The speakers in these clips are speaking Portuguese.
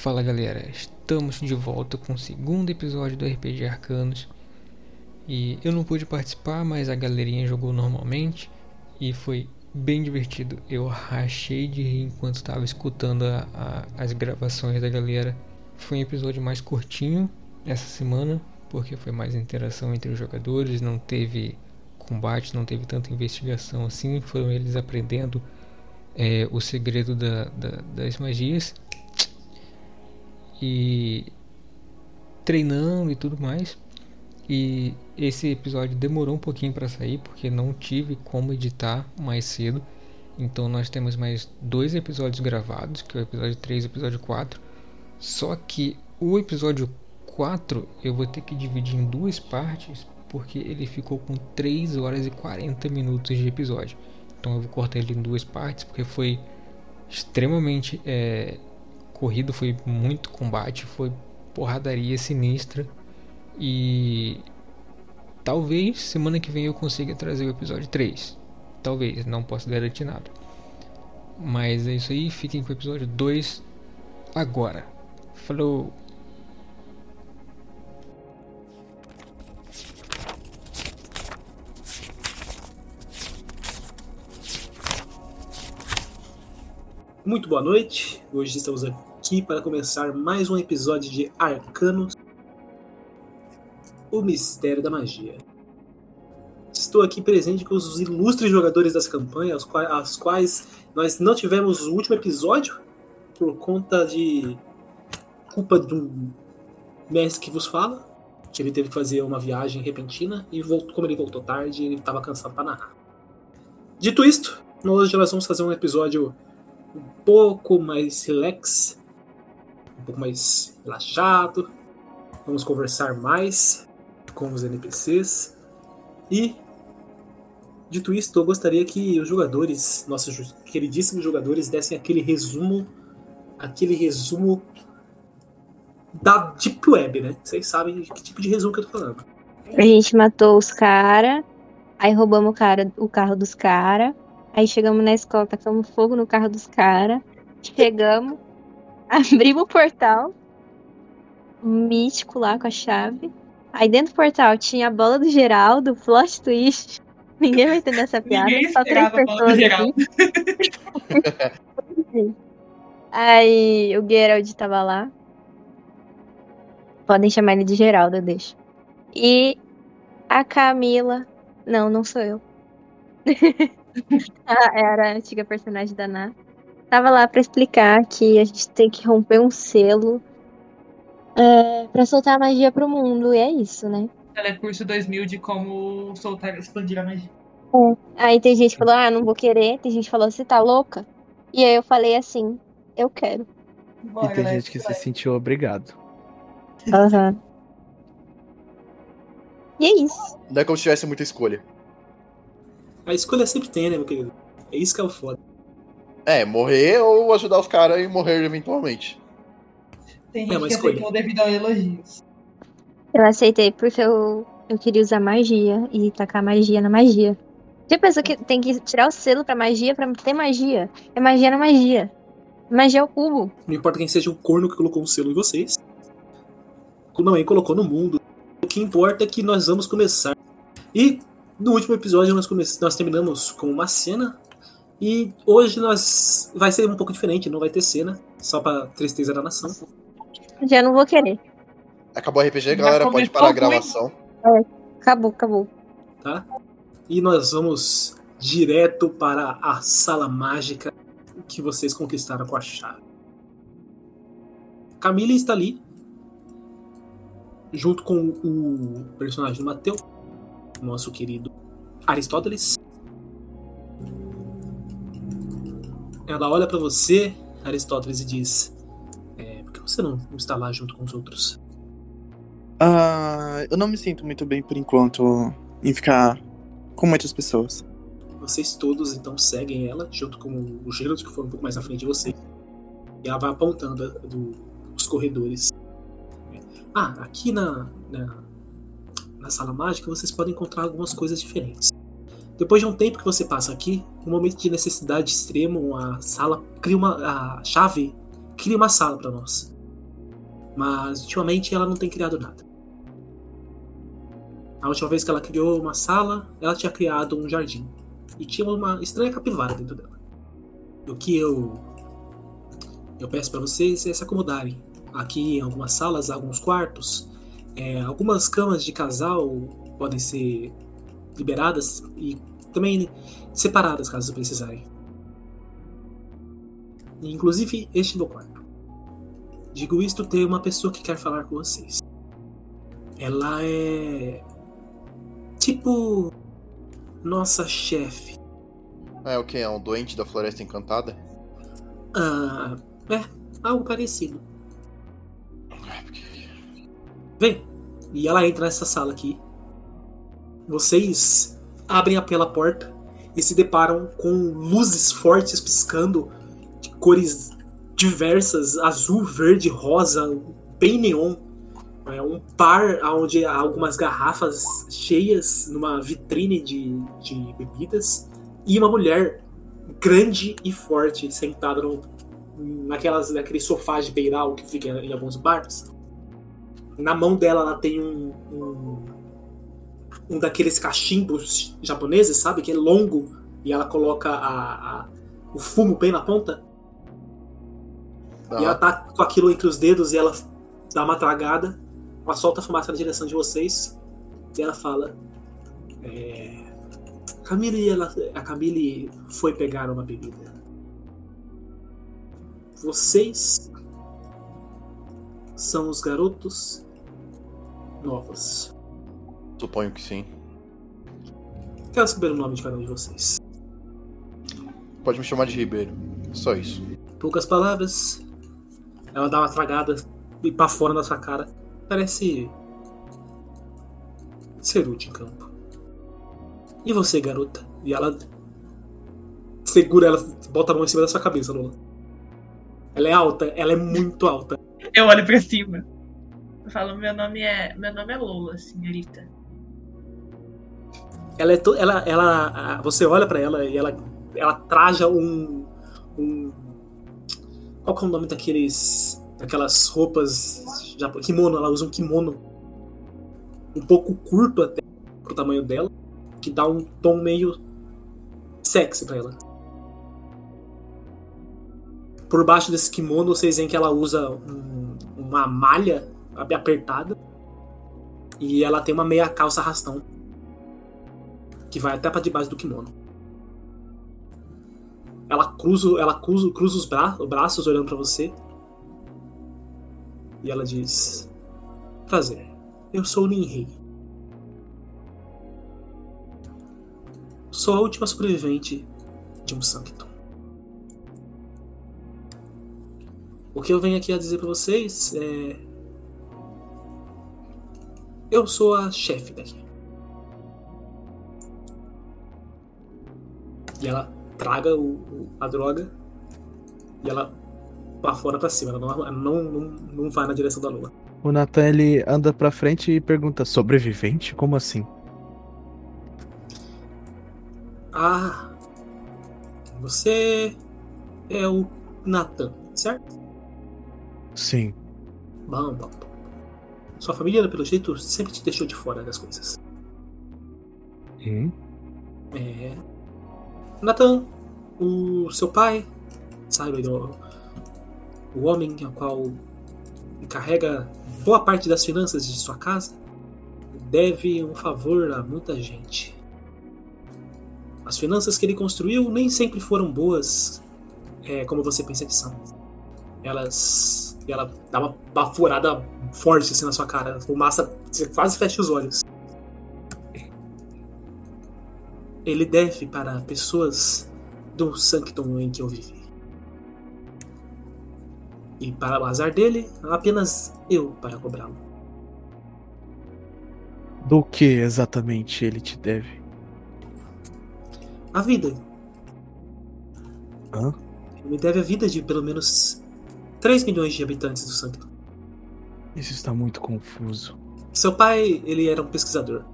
Fala galera, estamos de volta com o segundo episódio do RPG Arcanos. E eu não pude participar, mas a galerinha jogou normalmente e foi bem divertido. Eu rachei de rir enquanto estava escutando a, a, as gravações da galera. Foi um episódio mais curtinho essa semana, porque foi mais interação entre os jogadores, não teve combate, não teve tanta investigação assim. Foram eles aprendendo é, o segredo da, da, das magias e treinando e tudo mais. E esse episódio demorou um pouquinho para sair porque não tive como editar mais cedo. Então nós temos mais dois episódios gravados, que é o episódio 3 e o episódio 4. Só que o episódio 4 eu vou ter que dividir em duas partes, porque ele ficou com 3 horas e 40 minutos de episódio. Então eu vou cortar ele em duas partes, porque foi extremamente é, corrido, foi muito combate, foi porradaria sinistra. E talvez semana que vem eu consiga trazer o episódio 3. Talvez, não posso garantir nada. Mas é isso aí, fiquem com o episódio 2 agora. Falou! Muito boa noite. Hoje estamos aqui para começar mais um episódio de Arcanos O Mistério da Magia. Estou aqui presente com os ilustres jogadores das campanhas, as quais nós não tivemos o último episódio por conta de culpa do mestre que vos fala, que ele teve que fazer uma viagem repentina e voltou, como ele voltou tarde, ele estava cansado para narrar. Dito isto, hoje nós vamos fazer um episódio um pouco mais relax, um pouco mais relaxado. Vamos conversar mais com os NPCs. E, dito isto, eu gostaria que os jogadores, nossos queridíssimos jogadores, dessem aquele resumo, aquele resumo da Deep Web, né? Vocês sabem que tipo de resumo que eu tô falando. A gente matou os caras, aí roubamos o, cara, o carro dos caras, Aí chegamos na escola, tacamos fogo no carro dos caras. Chegamos, abrimos o portal. Místico lá com a chave. Aí dentro do portal tinha a bola do Geraldo, plot twist. Ninguém vai entender essa piada. Só três pessoas aqui. Aí o Gerald tava lá. Podem chamar ele de Geraldo, eu deixo. E a Camila. Não, não sou eu. era a antiga personagem da Ná. Tava lá para explicar que a gente tem que romper um selo é, para soltar a magia pro mundo. E é isso, né? Telecurso 2000 de como soltar, expandir a magia. É. Aí tem gente que falou, ah, não vou querer. Tem gente que falou, você tá louca? E aí eu falei assim, eu quero. Bora, e tem gente que vai. se sentiu obrigado. Aham. Uhum. E é isso. Não é como se tivesse muita escolha. A escolha sempre tem, né, meu querido? É isso que é o foda. É, morrer ou ajudar os caras e morrer eventualmente. Tem gente é que aceitou devido a elogios. Eu aceitei porque eu, eu queria usar magia e tacar magia na magia. Já pensou que tem que tirar o selo pra magia pra ter magia? É magia na magia. Magia é o cubo. Não importa quem seja o corno que colocou um selo em vocês. Não, ele colocou no mundo. O que importa é que nós vamos começar. E no último episódio nós, nós terminamos com uma cena e hoje nós vai ser um pouco diferente, não vai ter cena, só pra tristeza da nação. Já não vou querer. Acabou o RPG, galera, pode parar a gravação. É, acabou, acabou. Tá? E nós vamos direto para a sala mágica que vocês conquistaram com a chave. Camille está ali, junto com o personagem do Matheus nosso querido Aristóteles. Ela olha para você, Aristóteles, e diz: é, Por que você não, está lá junto com os outros? Uh, eu não me sinto muito bem por enquanto em ficar com muitas pessoas. Vocês todos então seguem ela, junto com o Gerald, que foi um pouco mais à frente de você. E ela vai apontando do, os corredores. Ah, aqui na, na na sala mágica, vocês podem encontrar algumas coisas diferentes. Depois de um tempo que você passa aqui, um momento de necessidade extremo, a sala cria uma a chave cria uma sala para nós. Mas ultimamente ela não tem criado nada. A última vez que ela criou uma sala, ela tinha criado um jardim. E tinha uma estranha capivara dentro dela. O que eu eu peço para vocês é se acomodarem. Aqui em algumas salas, alguns quartos, é, algumas camas de casal podem ser liberadas e também separadas caso precisarem. Inclusive este meu quarto. Digo isto tem uma pessoa que quer falar com vocês. Ela é tipo nossa chefe. É o que? É um doente da Floresta Encantada? Ah, é, algo parecido. Vem. E ela entra nessa sala aqui. Vocês abrem pela porta e se deparam com luzes fortes piscando de cores diversas, azul, verde, rosa, bem neon. É um par onde há algumas garrafas cheias numa vitrine de, de bebidas e uma mulher grande e forte sentada no, naquelas, naquele sofá de beiral que fica em alguns bares. Na mão dela ela tem um, um, um daqueles cachimbos japoneses, sabe? Que é longo e ela coloca a, a- o fumo bem na ponta. E ela Ah, tá com aquilo entre os dedos e ela dá uma tragada, ela solta a fumaça na direção de vocês e ela fala: é, Camille, ela, a Camille foi pegar uma bebida. Vocês são os garotos novos. Suponho que sim. Quero saber o nome de cada um de vocês. Pode me chamar de Ribeiro. Só isso. Poucas palavras. Ela dá uma tragada e pra fora da sua cara. Parece. Ceru de campo. E você, garota? E ela. Segura ela, bota a mão em cima da sua cabeça, Lola. Ela é alta, ela é muito alta. Eu olho pra cima. Eu falo, meu nome é. Meu nome é Lola, senhorita. Ela é to... ela, ela, você olha pra ela e ela, ela traja um, um, qual que é o nome daqueles, daquelas roupas, kimono, ela usa um kimono um pouco curto até pro tamanho dela, que dá um tom meio sexy pra ela. Por baixo desse kimono vocês veem que ela usa um- uma malha apertada e ela tem uma meia calça arrastão que vai até pra debaixo do kimono. Ela cruza, ela cruza, cruza os bra braços olhando pra você. E ela diz: Prazer, eu sou Ninrei. Sou a última sobrevivente de um Sanctum. O que eu venho aqui a dizer pra vocês é. Eu sou a chefe daqui. E ela traga o, o- a droga e ela pra fora pra cima. Ela não, ela não, não, não vai na direção da lua. O Nathan ele anda pra frente e pergunta: sobrevivente? Como assim? Ah, você é o Nathan, certo? Sim. Bom, bom, bom. Sua família, pelo jeito, sempre te deixou de fora das coisas. Hum? É. Nathan, o seu pai, sabe, o, o homem ao qual encarrega boa parte das finanças de sua casa, deve um favor a muita gente. As finanças que ele construiu nem sempre foram boas, é, como você pensa que são. Elas. Ela dá uma baforada forte assim na sua cara, a fumaça, você quase fecha os olhos. Ele deve para pessoas do Sanctum em que eu vivi. E para o azar dele, apenas eu para cobrá-lo. Do que exatamente ele te deve? A vida. Hã? Ele me deve a vida de pelo menos 3 milhões de habitantes do Sanctum. Isso está muito confuso. Seu pai, ele era um pesquisador.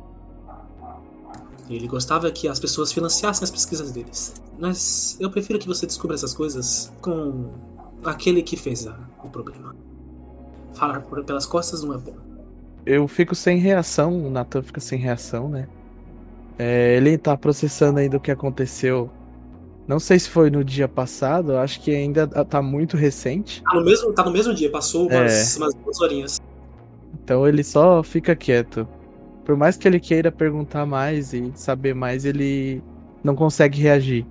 Ele gostava que as pessoas financiassem as pesquisas deles. Mas eu prefiro que você descubra essas coisas com aquele que fez a- o problema. falar por- pelas costas não é bom. Eu fico sem reação, o Nathan fica sem reação, né? É, ele tá processando ainda o que aconteceu. Não sei se foi no dia passado, acho que ainda tá muito recente. Tá no mesmo, tá no mesmo dia, passou umas, umas duas horinhas. Então ele só fica quieto. Por mais que ele queira perguntar mais e saber mais, ele não consegue reagir.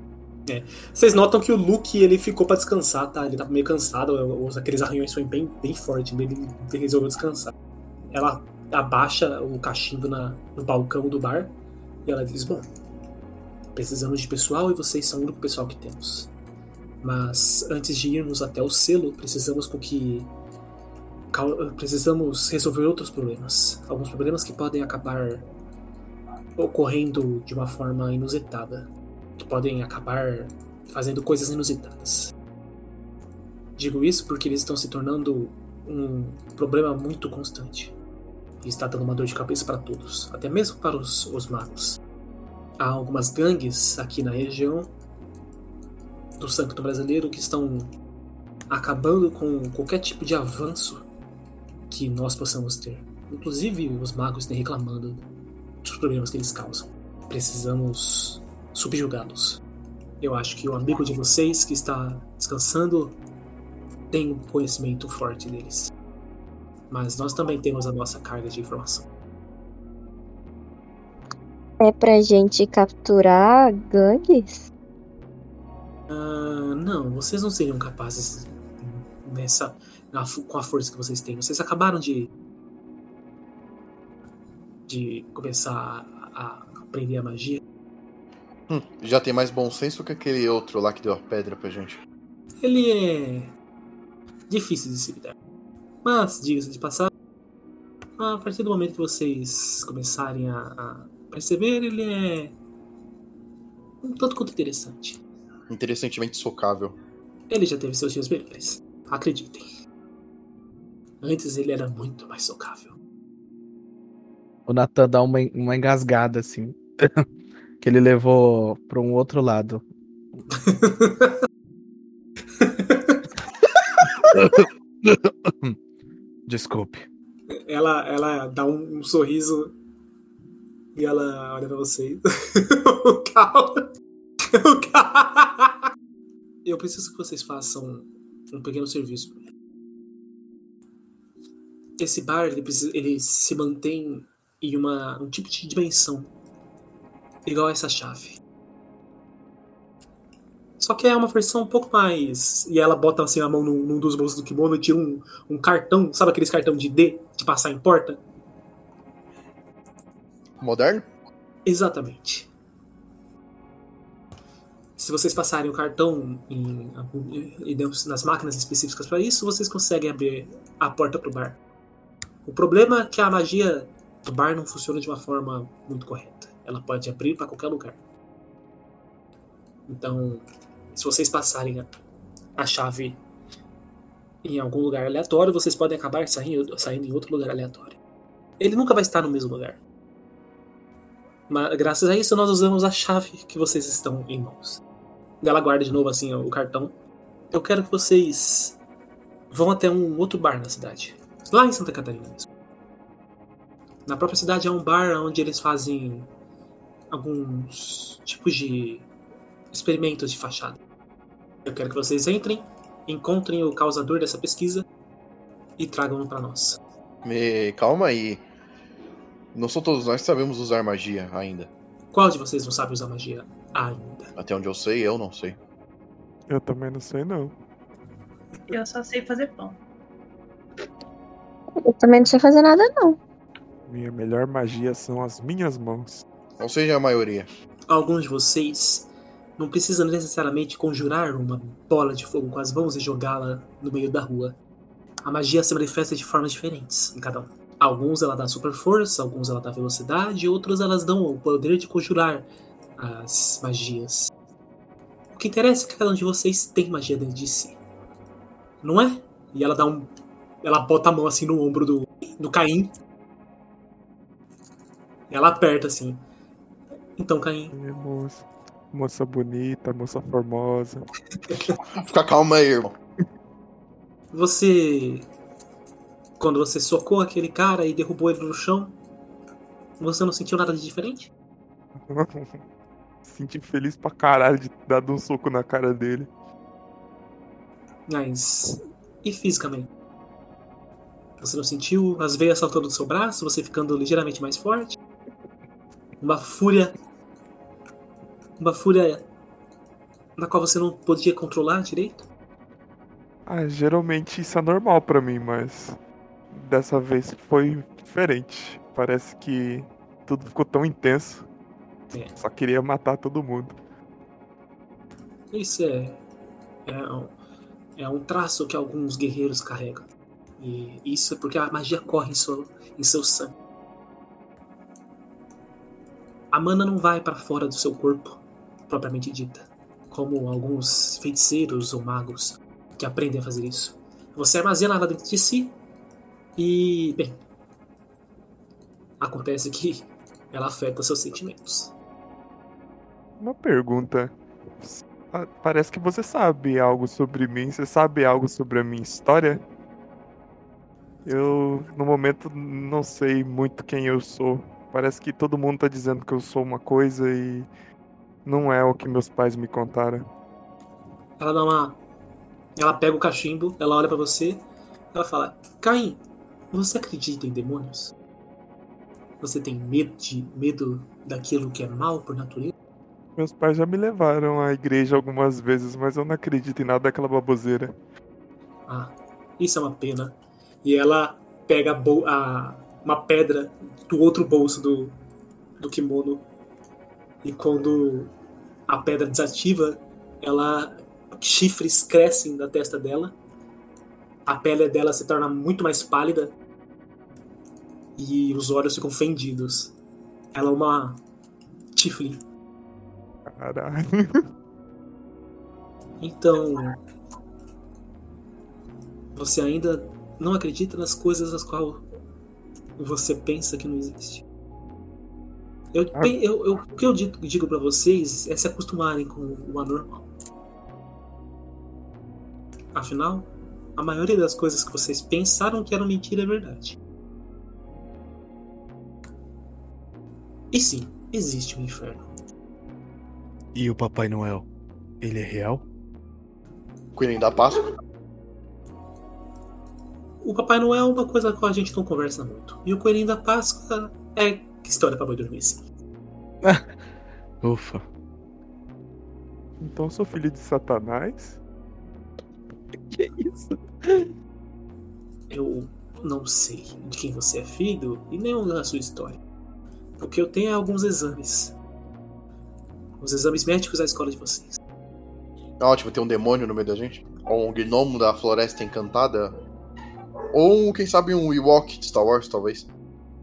Vocês notam que o Luke ele ficou pra descansar, tá? Ele tava meio cansado, os, aqueles arranhões foram bem, bem fortes, ele, ele resolveu descansar. Ela abaixa o cachimbo na, no balcão do bar e ela diz: Bom, precisamos de pessoal e vocês são o único pessoal que temos. Mas antes de irmos até o selo, precisamos com que. Precisamos resolver outros problemas. Alguns problemas que podem acabar ocorrendo de uma forma inusitada que podem acabar fazendo coisas inusitadas. Digo isso porque eles estão se tornando um problema muito constante. E está dando uma dor de cabeça para todos, até mesmo para os, os magos. Há algumas gangues aqui na região do Sancto Brasileiro que estão acabando com qualquer tipo de avanço que nós possamos ter. Inclusive os magos têm reclamando dos problemas que eles causam. Precisamos subjugá-los. Eu acho que o amigo de vocês que está descansando tem um conhecimento forte deles. Mas nós também temos a nossa carga de informação. É pra gente capturar gangues? Ah, não, vocês não seriam capazes nessa com a força que vocês têm. Vocês acabaram de de começar a, aprender a magia. Hum, já tem mais bom senso que aquele outro lá que deu a pedra pra gente. Ele é difícil de se lidar. Mas, diga-se de passagem, a partir do momento que vocês começarem a, a perceber, ele é um tanto quanto interessante. Interessantemente socável. Ele já teve seus dias melhores, acreditem. Antes ele era muito mais socável. O Nathan dá uma, uma engasgada, assim. que ele levou pra um outro lado. Desculpe. Ela, ela dá um, um sorriso e ela olha pra vocês. Calma. Calma. Eu preciso que vocês façam um pequeno serviço. pra mim. Esse bar ele, precisa- ele se mantém em uma, um tipo de dimensão igual a essa chave. Só que é uma versão um pouco mais. E ela bota assim a mão num, num dos bolsos do kimono e tira um, um cartão, sabe aqueles cartão de D de passar em porta? Moderno? Exatamente. Se vocês passarem o cartão em, em- nas máquinas específicas para isso, vocês conseguem abrir a porta pro bar. O problema é que a magia do bar não funciona de uma forma muito correta. Ela pode abrir para qualquer lugar. Então, se vocês passarem a, a chave em algum lugar aleatório, vocês podem acabar saindo, saindo em outro lugar aleatório. Ele nunca vai estar no mesmo lugar. Mas graças a isso nós usamos a chave que vocês estão em mãos. Ela guarda de novo assim o cartão. Eu quero que vocês vão até um outro bar na cidade. Lá em Santa Catarina mesmo. Na própria cidade há um bar onde eles fazem alguns tipos de experimentos de fachada. Eu quero que vocês entrem, encontrem o causador dessa pesquisa e tragam-no para nós. Me... Calma aí. Não são todos nós que sabemos usar magia ainda. Qual de vocês não sabe usar magia ainda? Até onde eu sei, eu não sei. Eu também não sei, não. Eu só sei fazer pão. Eu também não sei fazer nada, não. Minha melhor magia são as minhas mãos. Ou seja, a maioria. alguns de vocês não precisam necessariamente conjurar uma bola de fogo com as mãos e jogá-la no meio da rua. A magia se manifesta de formas diferentes em cada um. Alguns ela dá super força, alguns ela dá velocidade, outros elas dão o poder de conjurar as magias. O que interessa é que cada um de vocês tem magia dentro de si. Não é? E ela dá um. Ela bota a mão assim no ombro do, do Caim. Ela aperta assim. Então, Caim, Minha moça. Moça bonita, moça formosa. Fica calma aí, irmão. Você Quando você socou aquele cara e derrubou ele no chão, você não sentiu nada de diferente? Senti feliz pra caralho de dar um soco na cara dele. Mas. E fisicamente? Você não sentiu as veias saltando do seu braço, você ficando ligeiramente mais forte? Uma fúria. Uma fúria na qual você não podia controlar direito? Ah, geralmente isso é normal pra mim, mas dessa vez foi diferente. Parece que tudo ficou tão intenso. É. Só queria matar todo mundo. Isso é. É um, é um traço que alguns guerreiros carregam. E isso é porque a magia corre em seu, em seu sangue. A mana não vai para fora do seu corpo, propriamente dita, como alguns feiticeiros ou magos que aprendem a fazer isso. Você armazena ela dentro de si e, bem, acontece que ela afeta seus sentimentos. Uma pergunta. Ah, Parece que você sabe algo sobre mim. Você sabe algo sobre a minha história? Eu, no momento, não sei muito quem eu sou. Parece que todo mundo tá dizendo que eu sou uma coisa e não é o que meus pais me contaram. Ela dá uma. Ela pega o cachimbo, ela olha pra você, ela fala: Caim, você acredita em demônios? Você tem medo de medo daquilo que é mal por natureza? Meus pais já me levaram à igreja algumas vezes, mas eu não acredito em nada daquela baboseira. Ah, isso é uma pena. E ela pega a a- uma pedra do outro bolso do, do kimono. E quando a pedra desativa, ela chifres crescem da testa dela. A pele dela se torna muito mais pálida. E os olhos ficam fendidos. Ela é uma Tiflin. Caralho. Então, você ainda não acredita nas coisas as quais você pensa que não existe. Eu, Ah. eu, eu- o que eu digo, digo para vocês é se acostumarem com o anormal. Afinal, a maioria das coisas que vocês pensaram que eram mentira é verdade. E sim, existe um inferno. E o Papai Noel? Ele é real? Coelhinho da Páscoa. O Papai Noel é uma coisa com a gente não conversa muito. E o Coelhinho da Páscoa é história pra boi dormir, sim. Ufa. Então eu sou filho de Satanás? Que isso? Eu não sei de quem você é filho e nem da sua história. O que eu tenho é alguns exames. Os exames médicos da escola de vocês. É ótimo, tem um demônio no meio da gente. Ou um gnomo da floresta encantada. Ou, quem sabe, um Ewok de Star Wars, talvez.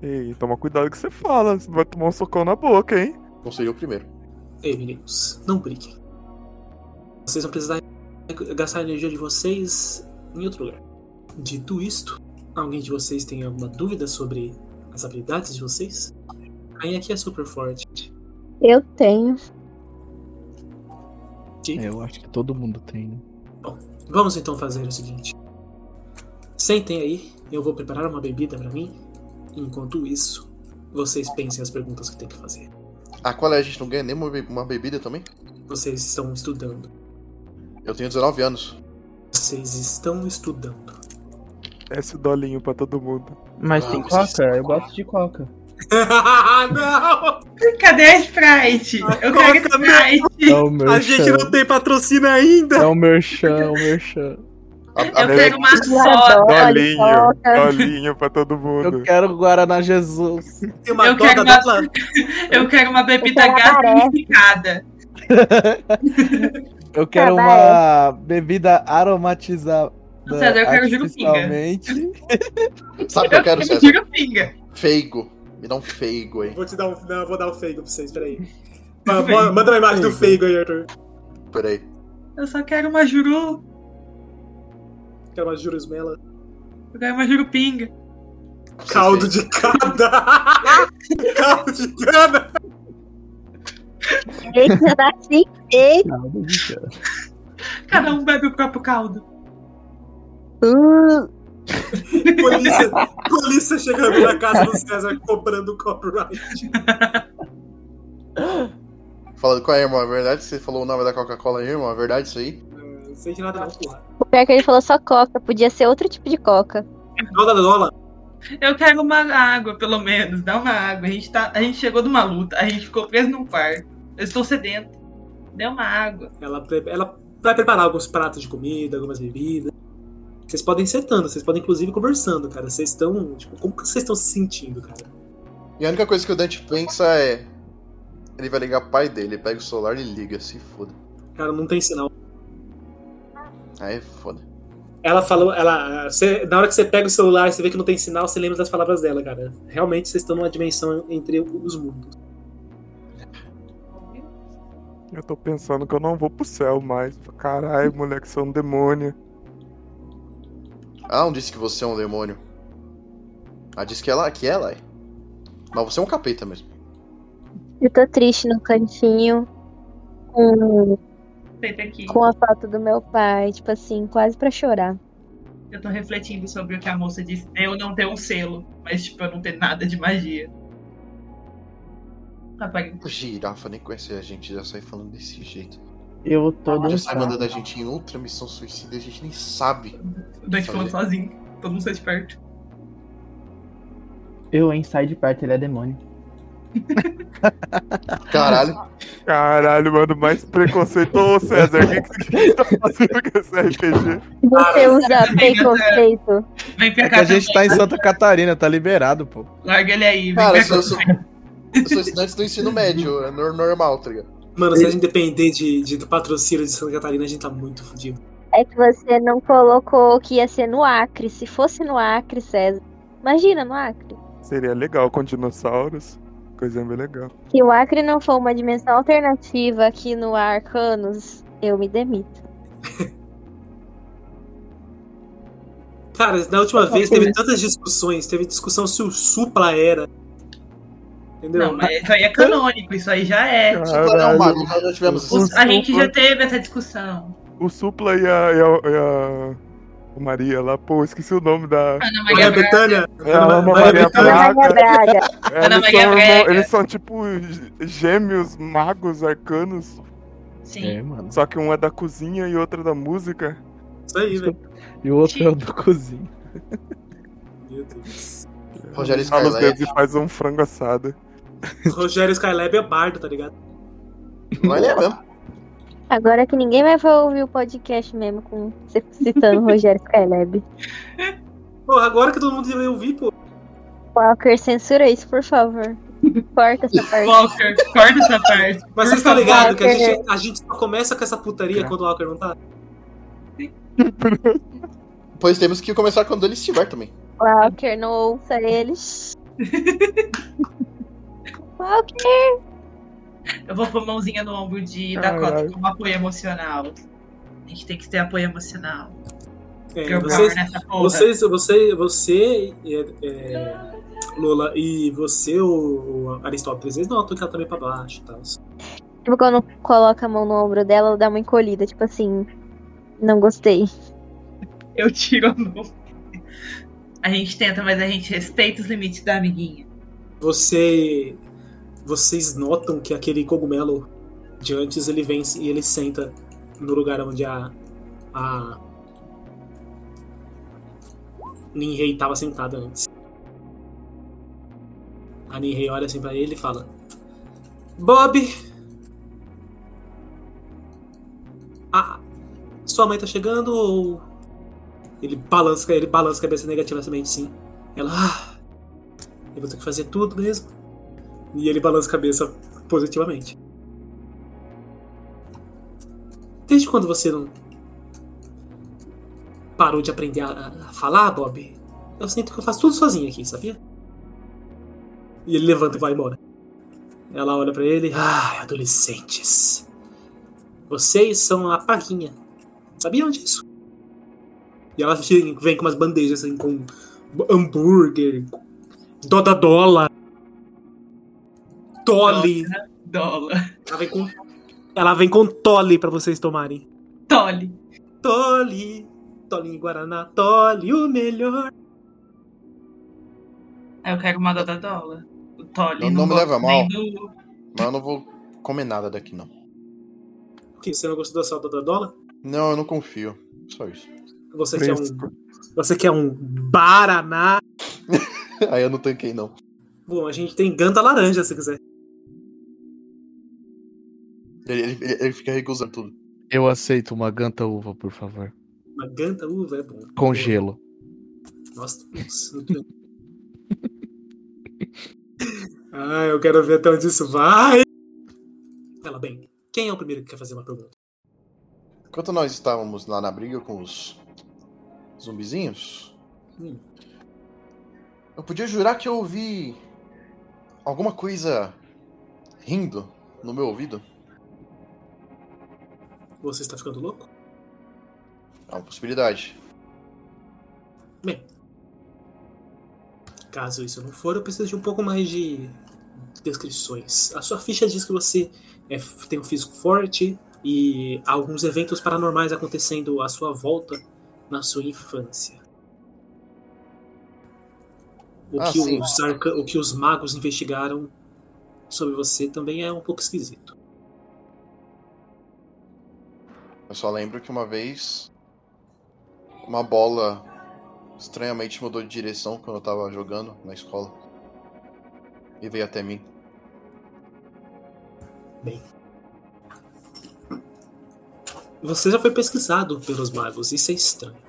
Ei, toma cuidado com o que você fala, você vai tomar um socão na boca, hein? Não seria o primeiro. Ei, meninos, não briguem. Vocês vão precisar gastar a energia de vocês em outro lugar. Dito isto, alguém de vocês tem alguma dúvida sobre as habilidades de vocês? Aí aqui é super forte. Eu tenho. É, eu acho que todo mundo tem, né? Vamos então fazer o seguinte. Sentem aí, eu vou preparar uma bebida pra mim. Enquanto isso, vocês pensem as perguntas que tem que fazer. Ah, qual é? A gente não ganha nem uma, be- uma bebida também? Vocês estão estudando. Eu tenho 19 anos. Vocês estão estudando. Desce o dolinho pra todo mundo. Mas Ah, tem coca? Eu gosto de coca. não! Cadê a Sprite? Eu quero Coca, Sprite. É o merchan. A gente não tem patrocínio ainda! É o merchan, é o merchan. A, a Eu quero uma soda. Dolinho, dolinho pra todo mundo. Eu quero Guaraná Jesus. Eu quero uma-. Eu quero uma bebida abaré. gaseificada. Eu quero uma bebida aromatizada. César, eu quero jurupinga. Sabe o que eu quero, César? Jurupinga. Feigo. Me dá um feigo aí. Vou te dar um. Não, vou dar um feigo pra vocês, peraí. Ma- ma- Manda uma imagem do feigo aí, Arthur. Peraí. Eu só quero uma juru. Quero uma jurusmela. Eu quero uma jurupinga. Caldo de cada! Caldo de cana! Eita, assim. Eita. Nada de cara. Cada um bebe o próprio caldo. Uh, polícia, polícia chegando na casa do César cobrando copyright. Falando com a irmã, é verdade? Você falou o nome da Coca-Cola aí, irmão? É verdade isso aí? Sei de nada não, porra. O pior é que ele falou só coca, podia ser outro tipo de coca. Dólar, dólar. Eu quero uma água, pelo menos. Dá uma água. A gente, tá, a gente chegou de uma luta. A gente ficou preso num quarto. Eu estou sedento. Dê uma água. Ela, pre- ela vai preparar alguns pratos de comida, algumas bebidas. Vocês podem ir setando, vocês podem inclusive conversando, cara. Vocês estão. Tipo, como que vocês estão se sentindo, cara? E a única coisa que o Dante pensa é. Ele vai ligar pro pai dele, ele pega o celular e liga, se foda. Cara, não tem sinal. Aí é foda. Ela falou, ela. Você, na hora que você pega o celular e você vê que não tem sinal, você lembra das palavras dela, cara. Realmente vocês estão numa dimensão entre os mundos. Eu tô pensando que eu não vou pro céu mais. Caralho, moleque, você é um demônio. Ah, não disse que você é um demônio. Ah, disse que ela que ela é. Mas você é um capeta mesmo. Eu tô triste no cantinho com, Feita aqui. com a foto do meu pai, tipo assim, quase pra chorar. Eu tô refletindo sobre o que a moça disse. Eu não tenho um selo, mas tipo, eu não tenho nada de magia. Apaga. O girafa nem conhece a gente, já sai falando desse jeito. Eu tô Já sai mandando a gente em outra missão suicida, a gente nem sabe. O Dante Falei. falando sozinho. Todo mundo sai de perto. Eu, hein, sai de perto, ele é demônio. Caralho. Caralho, mano, mais preconceito. Ô, César, o que, que você tá fazendo com esse RPG? Você usa preconceito. Vem pra É que cá a gente tá em. Santa Catarina, tá liberado, pô. Larga ele aí. Vem Cara, pra eu sou, cá eu sou, eu sou estudante do ensino médio, é nor- normal, tá ligado? Mano, se a gente depender de, de- do patrocínio de Santa Catarina, a gente tá muito fudido. É que você não colocou que ia ser no Acre. Se fosse no Acre, César. Imagina no Acre. Seria legal com dinossauros. Coisa bem legal. Se o Acre não for uma dimensão alternativa aqui no Arcanos, eu me demito. Cara, da última vez teve tantas discussões, teve discussão se o Supla era. Entendeu? Não, mas isso aí é canônico, isso aí já é. Supla não mago, nós já tivemos Os- a gente já teve essa discussão. O Supla e a, e a, e a Maria lá, pô, esqueci o nome da. Ana Maria Maria Braga. Betânia. É, a Ana Maria Maria. Ana Maria Braga. Ana Eles Maria são, Braga. eles são tipo gê- gêmeos magos arcanos. Sim. É, mano. Só que um é da cozinha e outro é da música. Isso aí, velho. E o outro é o do cozinho. Meu Deus. Rogério Fala os Skylab. dedos e faz um frango assado. Rogério Skylab é bardo, tá ligado? Não ele é mesmo. Agora que ninguém mais vai ouvir o podcast mesmo com você citando o Rogério Skylab. Pô, agora que todo mundo vai ouvir, pô. Walker, censura isso, por favor. Corta essa parte. Walker, corta essa parte. Mas você tá ligado que a gente, a gente só começa com essa putaria quando o Walker não tá? Pois temos que começar quando ele estiver também. Walker, não ouça eles. Walker. Eu vou pôr mãozinha no ombro de. Dakota como apoio emocional. A gente tem que ter apoio emocional. É, vocês, vocês, você, você, é, é, Lola, e você, o Aristóteles, vocês notam que ela tá meio pra baixo e tal. Tipo, quando coloca a mão no ombro dela, ela dá uma encolhida. Tipo assim, não gostei. Eu tiro a mão. A gente tenta, mas a gente respeita os limites da amiguinha. Você, vocês notam que aquele cogumelo de antes ele vem e ele senta no lugar onde a a Ninrei estava sentada antes. A Ninrei olha assim pra ele e fala: Bob, ah, sua mãe tá chegando ou ele balança, ele balança a cabeça negativamente sim. Ela, ah, eu vou ter que fazer tudo mesmo. E ele balança a cabeça positivamente. Desde quando você não parou de aprender a, a falar, Bob? Eu sinto que eu faço tudo sozinho aqui, sabia? E ele levanta e vai embora. Ela olha pra ele. Ah, adolescentes. Vocês são a praguinha. Sabiam disso? E ela vem com umas bandejas assim, com hambúrguer, Dodadola, Tolly. Dólar. Ela vem com, ela vem com Tolly pra vocês tomarem. Tolly. Tolly, Tolly em Guaraná, Tolly, o melhor. Eu quero uma dodadola. O Tolly Não- não me leva mal. do- Mas eu não vou comer nada daqui, não. O que? Você não gostou da salda da dólar? Não, eu não confio. Só isso. Você quer um. Você quer um Baraná? Aí eu não tanquei, não. Bom, a gente tem Ganta laranja, se quiser. Ele, ele- ele- fica recusando tudo. Eu aceito uma ganta uva, por favor. Uma Ganta uva é bom. Com gelo. Nossa, Ah, eu quero ver até onde isso vai. Ela bem. Quem é o primeiro que quer fazer uma pergunta? Enquanto nós estávamos lá na briga com os zumbizinhos, Hum. eu podia jurar que eu ouvi alguma coisa rindo no meu ouvido. Você está ficando louco? É uma possibilidade. Bem. Caso isso não for, eu preciso de um pouco mais de descrições. A sua ficha diz que você é- tem um físico forte e alguns eventos paranormais acontecendo à sua volta na sua infância. O, Ah, que, os arca- o que os magos investigaram sobre você também é um pouco esquisito. Eu só lembro que uma vez uma bola estranhamente mudou de direção quando eu tava jogando na escola. E veio até mim. Você já foi pesquisado pelos magos, isso é estranho.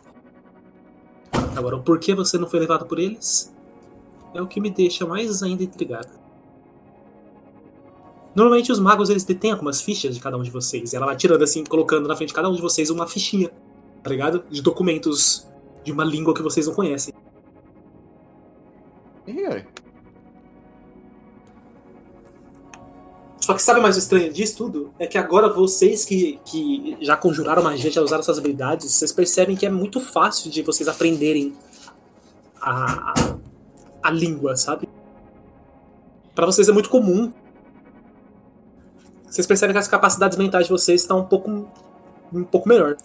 Agora, o porquê você não foi levado por eles é o que me deixa mais ainda intrigado. Normalmente os magos eles detêm algumas fichas de cada um de vocês. E ela vai tirando assim, colocando na frente de cada um de vocês uma fichinha, tá ligado? De documentos de uma língua que vocês não conhecem. E? Só que sabe mais o estranho disso tudo? É que agora vocês que, que já conjuraram magia, já usaram essas habilidades, vocês percebem que é muito fácil de vocês aprenderem a, a, a língua, sabe? Pra vocês é muito comum. Vocês percebem que as capacidades mentais de vocês estão um pouco, um pouco melhor.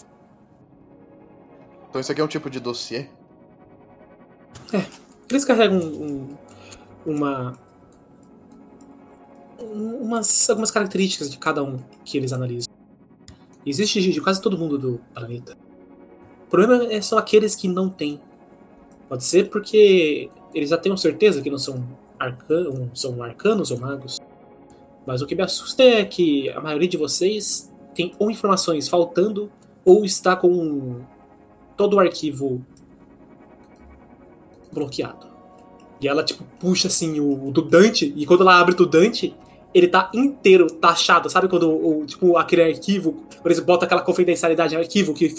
Então isso aqui é um tipo de dossiê? Eles carregam um, um- uma. um- Umas, algumas características de cada um que eles analisam. Existe de quase todo mundo do planeta. O problema é- são aqueles que não têm. Pode ser porque eles já tenham certeza que não são, arcan são arcanos ou magos. Mas o que me assusta é que a maioria de vocês tem ou informações faltando ou está com todo o arquivo bloqueado. E ela, tipo, puxa assim o, o do Dante, e quando ela abre o do Dante, ele tá inteiro taxado. Sabe quando o, tipo, aquele arquivo, quando eles botam aquela confidencialidade no arquivo que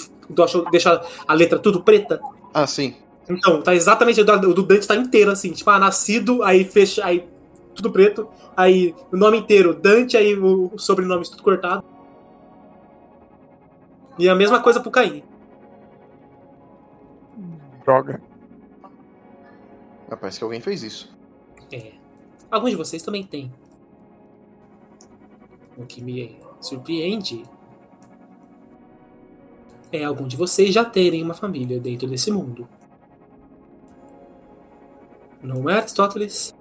deixa, a letra tudo preta? Ah, sim. Então, tá exatamente o do, o do Dante tá inteiro assim, tipo, ah, nascido, aí fecha, aí tudo preto, aí o nome inteiro, Dante, aí o, sobrenome tudo cortado. E a mesma coisa pro Caim. Droga. Parece que alguém fez isso. É. Alguns de vocês também têm. O que me surpreende é algum de vocês já terem uma família dentro desse mundo. Não é, Aristóteles?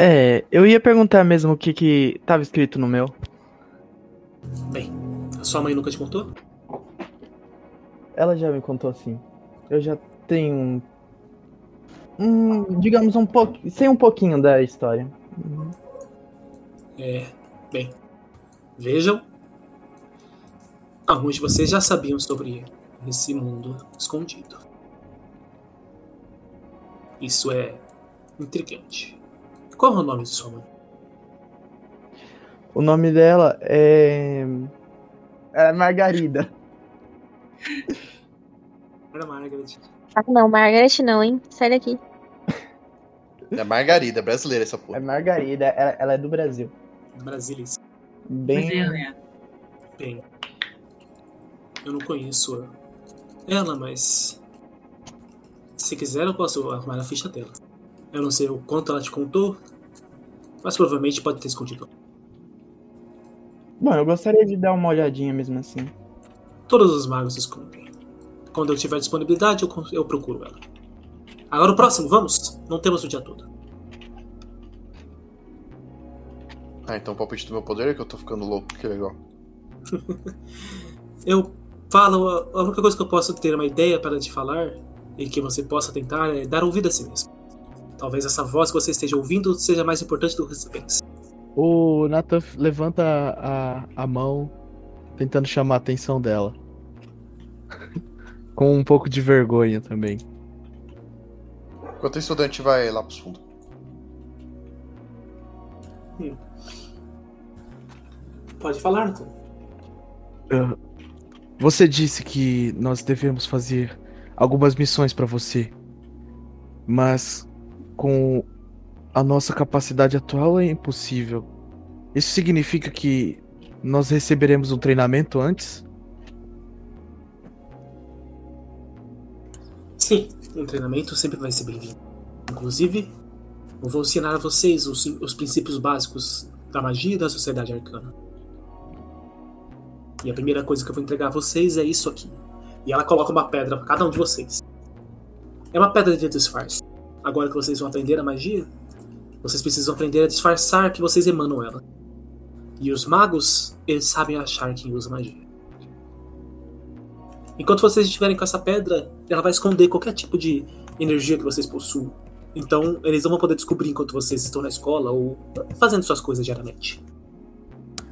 É, eu ia perguntar mesmo o que que tava escrito no meu. Bem, a sua mãe nunca te contou? Ela já me contou assim. Eu já tenho um, um digamos um pouco, sei um pouquinho da história. É. Bem, vejam. Alguns de vocês já sabiam sobre esse mundo escondido. Isso é intrigante. Qual é o nome de sua mãe? O nome dela é é Margarida. Era Margaret. Ah, não, Margaret não, hein? Sai daqui. É Margarida, brasileira essa É porra. Margarida, ela, ela é do Brasil. Brasília. Bem, Brasília. Bem, eu não conheço ela, mas se quiser eu posso arrumar a ficha dela. Eu não sei o quanto ela te contou, mas provavelmente pode ter escondido. bom, eu gostaria de dar uma olhadinha mesmo assim. Todos os magos escondem. Quando eu tiver disponibilidade, eu, eu procuro ela. Agora o próximo, vamos? Não temos o dia todo. Ah, então o palpite do meu poder é que eu tô ficando louco, que legal. Eu falo, a única coisa que eu posso ter uma ideia para te falar e que você possa tentar é dar ouvido a si mesmo. Talvez essa voz que você esteja ouvindo seja mais importante do que você pensa. O Nathan levanta a, a mão, tentando chamar a atenção dela. Com um pouco de vergonha também. Enquanto o estudante vai lá pros fundos. Pode falar, Nathan. Ah, Você disse que nós devemos fazer algumas missões pra você. Mas com a nossa capacidade atual é impossível. Isso significa que nós receberemos um treinamento antes? Sim, um treinamento sempre vai ser bem-vindo. Inclusive, eu vou ensinar a vocês os, os princípios básicos da magia e da sociedade arcana. E a primeira coisa que eu vou entregar a vocês é isso aqui. E ela coloca uma pedra para cada um de vocês. É uma pedra de disfarce. Agora que vocês vão aprender a magia, vocês precisam aprender a disfarçar que vocês emanam ela. E os magos, eles sabem achar quem usa magia. Enquanto vocês estiverem com essa pedra, ela vai esconder qualquer tipo de energia que vocês possuem. Então, eles não vão poder descobrir enquanto vocês estão na escola ou fazendo suas coisas diariamente.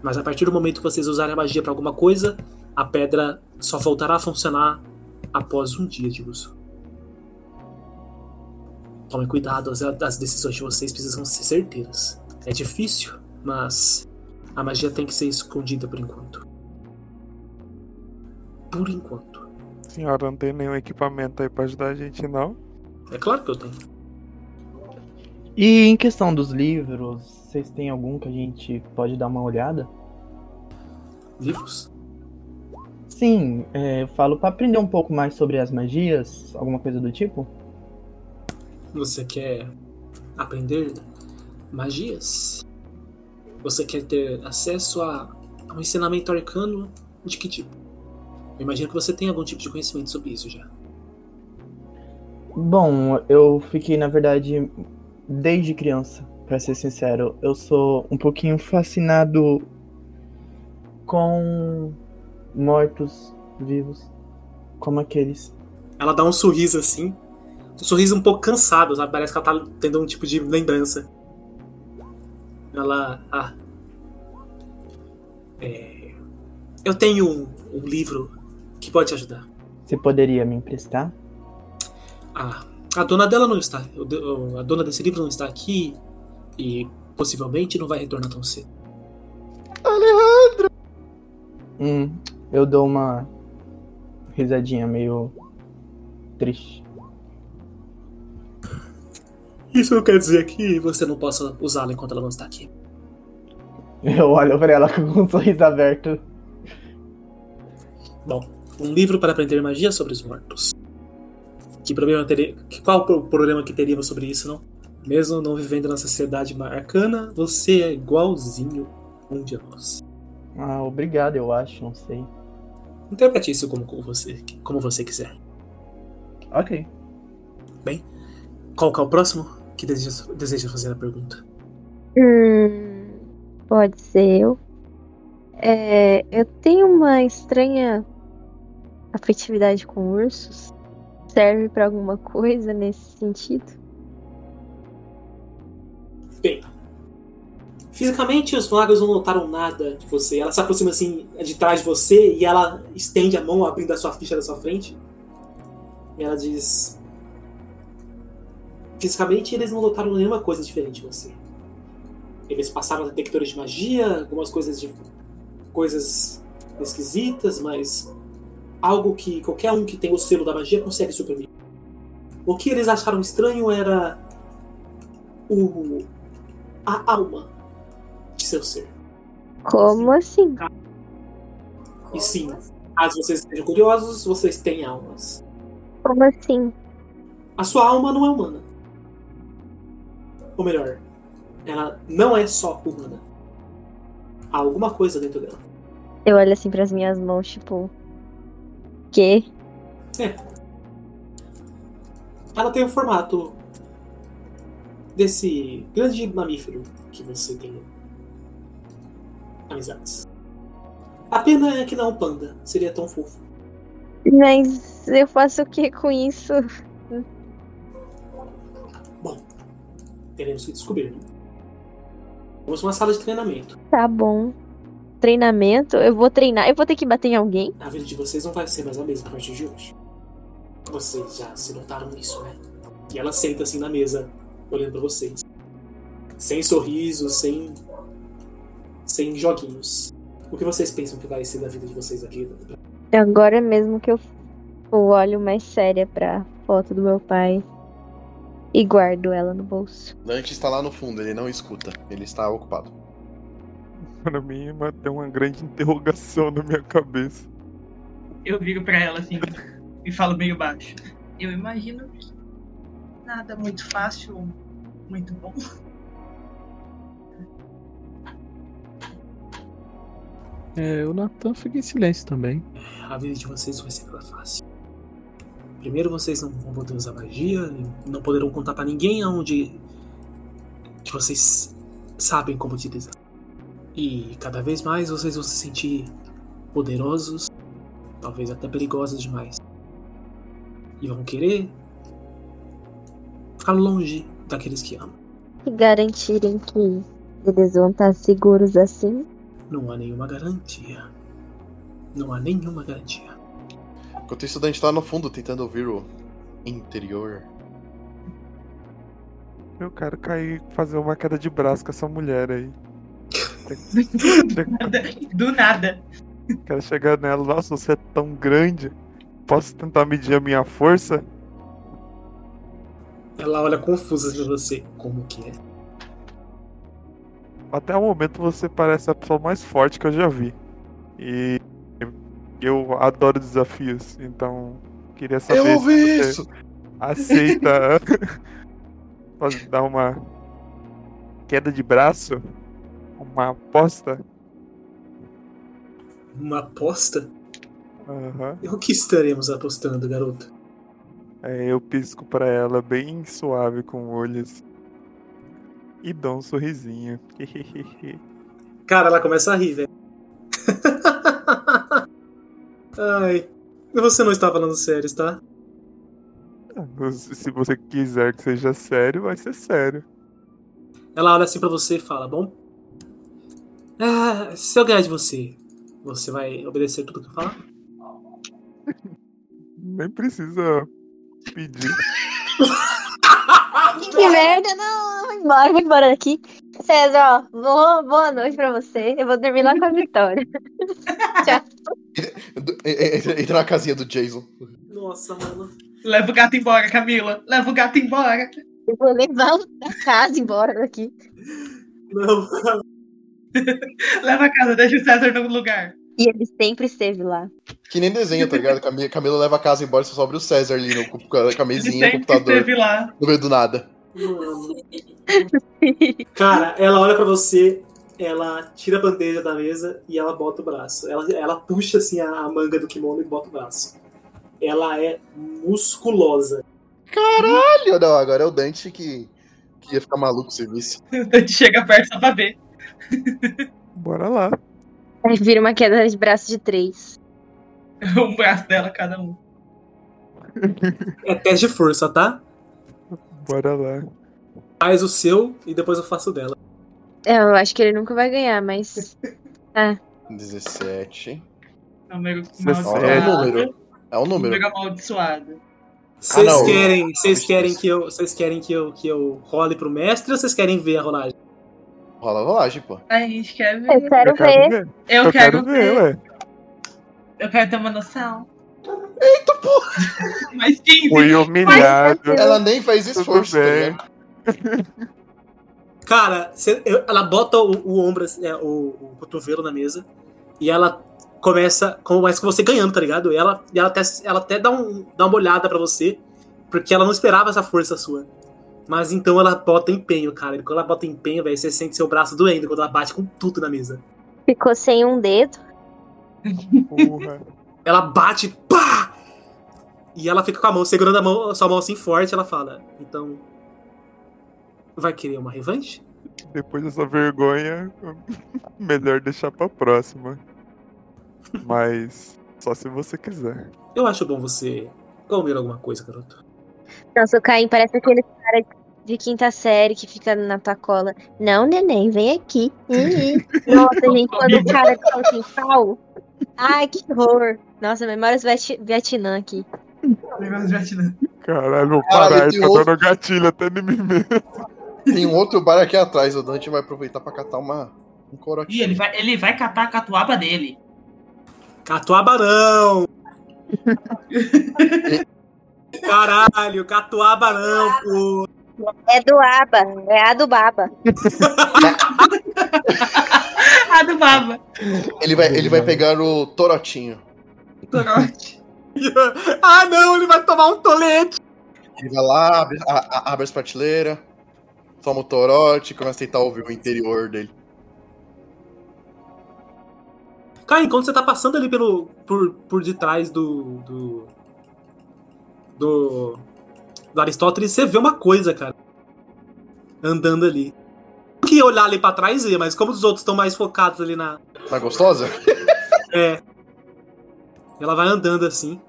Mas a partir do momento que vocês usarem a magia para alguma coisa, a pedra só voltará a funcionar após um dia de uso. Tomem cuidado, as, as decisões de vocês precisam ser certeiras. É difícil, mas a magia tem que ser escondida por enquanto. Por enquanto. Senhora, não tem nenhum equipamento aí pra ajudar a gente, não? É claro que eu tenho. E em questão dos livros, vocês têm algum que a gente pode dar uma olhada? Livros? Sim, é, eu falo pra aprender um pouco mais sobre as magias, alguma coisa do tipo. Você quer aprender magias? Você quer ter acesso a, um ensinamento arcano de que tipo? Eu imagino que você tem algum tipo de conhecimento sobre isso já. Bom, eu fiquei, na verdade, desde criança, pra ser sincero, eu sou um pouquinho fascinado com mortos vivos, como aqueles. Ela dá um sorriso assim. Um sorriso um pouco cansado, sabe? Parece que ela tá tendo um tipo de lembrança. Ela. Ah. É, eu tenho um, um livro que pode te ajudar. Você poderia me emprestar? Ah, a dona dela não está. A dona desse livro não está aqui e possivelmente não vai retornar tão cedo. Hum, eu dou uma risadinha meio triste. Isso não quer dizer que você não possa usá-la enquanto ela não está aqui. Eu olho pra ela com um sorriso aberto. Bom, um livro para aprender magia sobre os mortos. Que problema teria. que- Qual o problema que teríamos sobre isso, não? Mesmo não vivendo na sociedade arcana, você é igualzinho um de nós. Ah, obrigado, eu acho, não sei. Interprete isso como, como você, como você quiser. Ok. Qual que é o próximo que deseja, deseja fazer a pergunta? Hum, pode ser eu. É, eu tenho uma estranha afetividade com ursos. Serve pra alguma coisa nesse sentido? Bem, fisicamente os magos não notaram nada de você. Ela se aproxima assim de trás de você e ela estende a mão abrindo a sua ficha da sua frente. E ela diz: Fisicamente eles não notaram nenhuma coisa diferente de você. Eles passaram detectores de magia, algumas coisas de coisas esquisitas, mas algo que qualquer um que tem o selo da magia consegue suprimir. O que eles acharam estranho era o a alma de seu ser. Como assim? E sim, caso vocês estejam curiosos, vocês têm almas. Como assim? A sua alma não é humana. Ou melhor, ela não é só humana. Há alguma coisa dentro dela. Eu olho assim pras minhas mãos, tipo. Que? Ela tem o formato desse grande mamífero que você tem amizades. A pena é que não é um panda, seria tão fofo. Mas eu faço o que com isso? Teremos que descobrir. né? Vamos uma sala de treinamento. Tá bom. Treinamento? Eu vou treinar. Eu vou ter que bater em alguém? A vida de vocês não vai ser mais a mesma a partir de hoje. Vocês já se notaram nisso, né? E ela senta assim na mesa, olhando pra vocês. Sem sorriso, sem. sem joguinhos. O que vocês pensam que vai ser da vida de vocês aqui? Agora mesmo que eu eu olho mais séria pra foto do meu pai e guardo ela no bolso. Dante está lá no fundo, ele não escuta, ele está ocupado. Pra mim, bateu uma grande interrogação na minha cabeça. Eu viro pra ela assim e falo meio baixo. Eu imagino que nada muito fácil, muito bom. É, o Natan fica em silêncio também. A vida de vocês vai ser fácil. Primeiro vocês não vão poder usar magia, não poderão contar pra ninguém aonde que vocês sabem como utilizar. E cada vez mais vocês vão se sentir poderosos, talvez até perigosos demais. E vão querer ficar longe daqueles que amam. E garantirem que eles vão estar seguros assim? Não há nenhuma garantia. Não há nenhuma garantia. Enquanto isso, o Dante tá no fundo tentando ouvir o interior. Eu quero cair, fazer uma queda de braço com essa mulher aí. Do nada. Quero chegar nela. Nossa, você é tão grande. Posso tentar medir a minha força? Ela olha confusa pra você. Como que é? Até o momento você parece a pessoa mais forte que eu já vi. E eu adoro desafios, então queria saber Eu ouvi se você isso! aceita Pode dar uma queda de braço, uma aposta. Uma aposta? Aham. E o que estaremos apostando, garota? É, eu pisco pra ela bem suave com olhos e dou um sorrisinho. Cara, ela começa a rir, velho. Ai. Você não está falando sério, tá? Se você quiser que seja sério, vai ser sério. Ela olha assim pra você e fala: Bom, ah, se eu ganhar de você, você vai obedecer tudo que eu falar? Nem precisa pedir. Que merda, não, vou embora, vou embora daqui. César, ó, boa, boa noite pra você. Eu vou dormir lá com a Vitória. Tchau. Entra na casinha do Jason. Nossa, mano. Leva o gato embora, Camila. Leva o gato embora. Eu vou levar o da casa embora daqui. Não. Leva a casa, deixa o César no lugar. E ele sempre esteve lá. Que nem desenho, tá ligado? Cam- Camila leva a casa embora e só sobra o César ali no, com a Ele camezinha, sempre computador, esteve lá. no meio do nada. Cara, ela olha pra você, ela tira a bandeja da mesa e ela bota o braço. Ela, ela puxa assim a, manga do kimono e bota o braço. Ela é musculosa. Caralho! Não, agora é o Dante que, que ia ficar maluco se visse. A gente chega perto só pra ver. Bora lá. Aí vira uma queda de braço de três. Um braço dela, cada um. É teste de força, tá? Bora lá. Faz o seu e depois eu faço o dela. É, Eu acho que ele nunca vai ganhar, mas. 17. Número Dezessete. Ó, é um número. É um número. Número amaldiçoado. Vocês não. querem, vocês querem que eu, vocês querem que eu que eu role pro mestre ou vocês querem ver a rolagem? Rola a rolagem, pô. A gente quer ver. Eu quero Eu ver. quero ver. Eu, Eu quero, quero ver, ué. Eu quero ter uma noção. Eita porra! Mais 15. Fui humilhado. Ela nem fez Tudo esforço, tá? Cara, cê- eu- ela bota o, o ombro, é, o, o cotovelo na mesa e ela começa, começa com você ganhando, tá ligado? E ela, e ela, até, ela até dá, um, dá uma olhada pra você, porque ela não esperava essa força sua. Mas então ela bota empenho, cara. E quando ela bota empenho, velho, você sente seu braço doendo quando ela bate com tudo na mesa. Ficou sem um dedo. Porra. Ela bate, pá! E ela fica com a mão, segurando a, mão, a sua mão assim forte, ela fala: Então. Vai querer uma revanche? Depois dessa vergonha, melhor deixar pra próxima. Mas só se você quiser. Eu acho bom você comer alguma coisa, garoto. Nossa, o Caim parece aquele cara de quinta série que fica na tua cola. Não, neném, vem aqui. Nossa, gente, quando o cara fala assim, pau. Ai, que horror. Nossa, memórias Viet- Vietnã aqui. De Vietnã. Caralho, parar, tá outro. dando gatilho até em mim mesmo. Tem um outro bar aqui atrás, o Dante vai aproveitar pra catar uma, um Ih, corotinho. ele vai, ele vai catar a catuaba dele. Catuaba não! Caralho, catuaba não, pô! É do Aba, é a do Baba. Do baba. Ele vai, ele vai pegar o torotinho. Torote. ah, não, ele vai tomar um tolete! Ele vai lá, abre, a- a- abre as prateleiras, toma o torote e começa a tentar ouvir o interior dele. Cara, enquanto você tá passando ali pelo, por, por detrás do, do. do. do Aristóteles, você vê uma coisa, cara. Andando ali. Que olhar ali pra trás e mas como os outros estão mais focados ali na. Tá gostosa? É. Ela vai andando assim.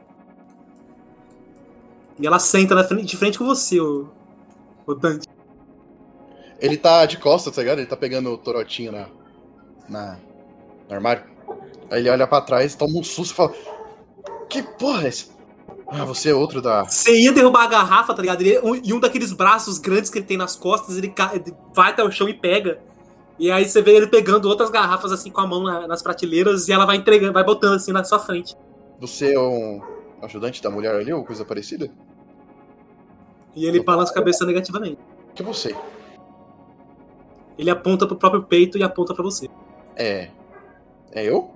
E ela senta na frente, de frente com você, o, o Dante. Ele tá de costas, tá ligado? Ele tá pegando o torotinho na, na, no armário. Aí ele olha pra trás, toma um susto e fala: Que porra é essa? Ah, você é outro da. Você ia derrubar a garrafa, tá ligado? Ele- um- e um daqueles braços grandes que ele tem nas costas, ele, vai até o chão e pega. E aí você vê ele pegando outras garrafas assim com a mão na- nas prateleiras e ela vai entregando, vai botando assim na sua frente. Você é um ajudante da mulher ali ou coisa parecida? E ele balança a cabeça negativamente. Que você? Ele aponta pro próprio peito e aponta pra você. É. É eu?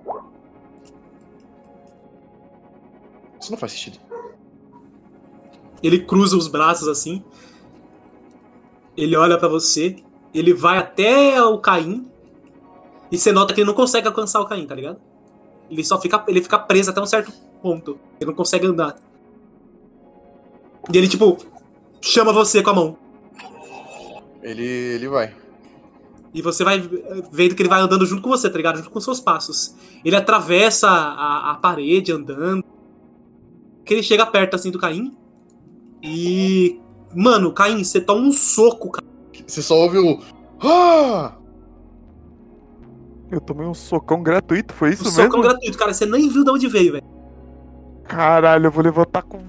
Isso não faz sentido. Ele cruza os braços assim. Ele olha pra você. Ele vai até o Caim. E você nota que ele não consegue alcançar o Caim, tá ligado? Ele só fica, ele fica preso até um certo ponto. Ele não consegue andar. E ele, tipo, chama você com a mão. Ele, ele vai. E você vai vendo que ele vai andando junto com você, tá ligado? Junto com seus passos. Ele atravessa a, a parede andando. Que ele chega perto assim do Caim. E. Mano, Caim, você toma um soco, cara. Você só ouve o. Ah! Eu tomei um socão gratuito, foi isso Um socão mesmo? gratuito, cara. Você nem viu de onde veio, velho. Caralho, eu vou levantar com.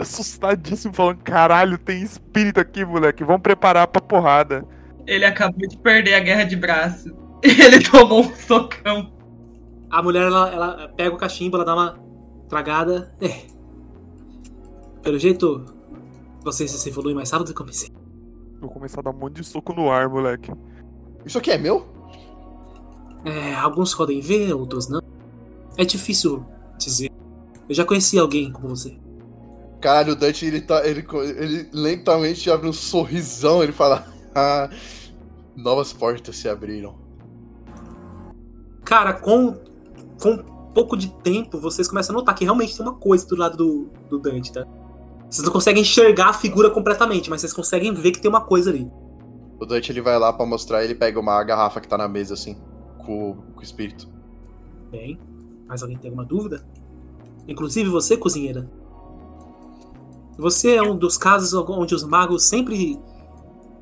Assustadíssimo, falando: caralho, tem espírito aqui, moleque. Vamos preparar pra porrada. Ele acabou de perder a guerra de braço. Ele tomou um socão. A mulher, ela, ela pega o cachimbo, ela dá uma tragada. É. Pelo jeito, você se evolui mais rápido do que eu pensei. Vou começar a dar um monte de soco no ar, moleque. Isso aqui é meu? É, alguns podem ver, outros não. É difícil dizer. Eu já conheci alguém como você. Caralho, o Dante ele, tá, ele, ele lentamente abre um sorrisão. Ele fala: Ah, novas portas se abriram. Cara, com, com um pouco de tempo, vocês começam a notar que realmente tem uma coisa do lado do, do Dante, tá? Vocês não conseguem enxergar a figura completamente, mas vocês conseguem ver que tem uma coisa ali. O Dante ele vai lá pra mostrar. Ele pega uma garrafa que tá na mesa assim, com, com o espírito. Bem, mais alguém tem alguma dúvida? Inclusive você, cozinheira. Você é um dos casos onde os magos sempre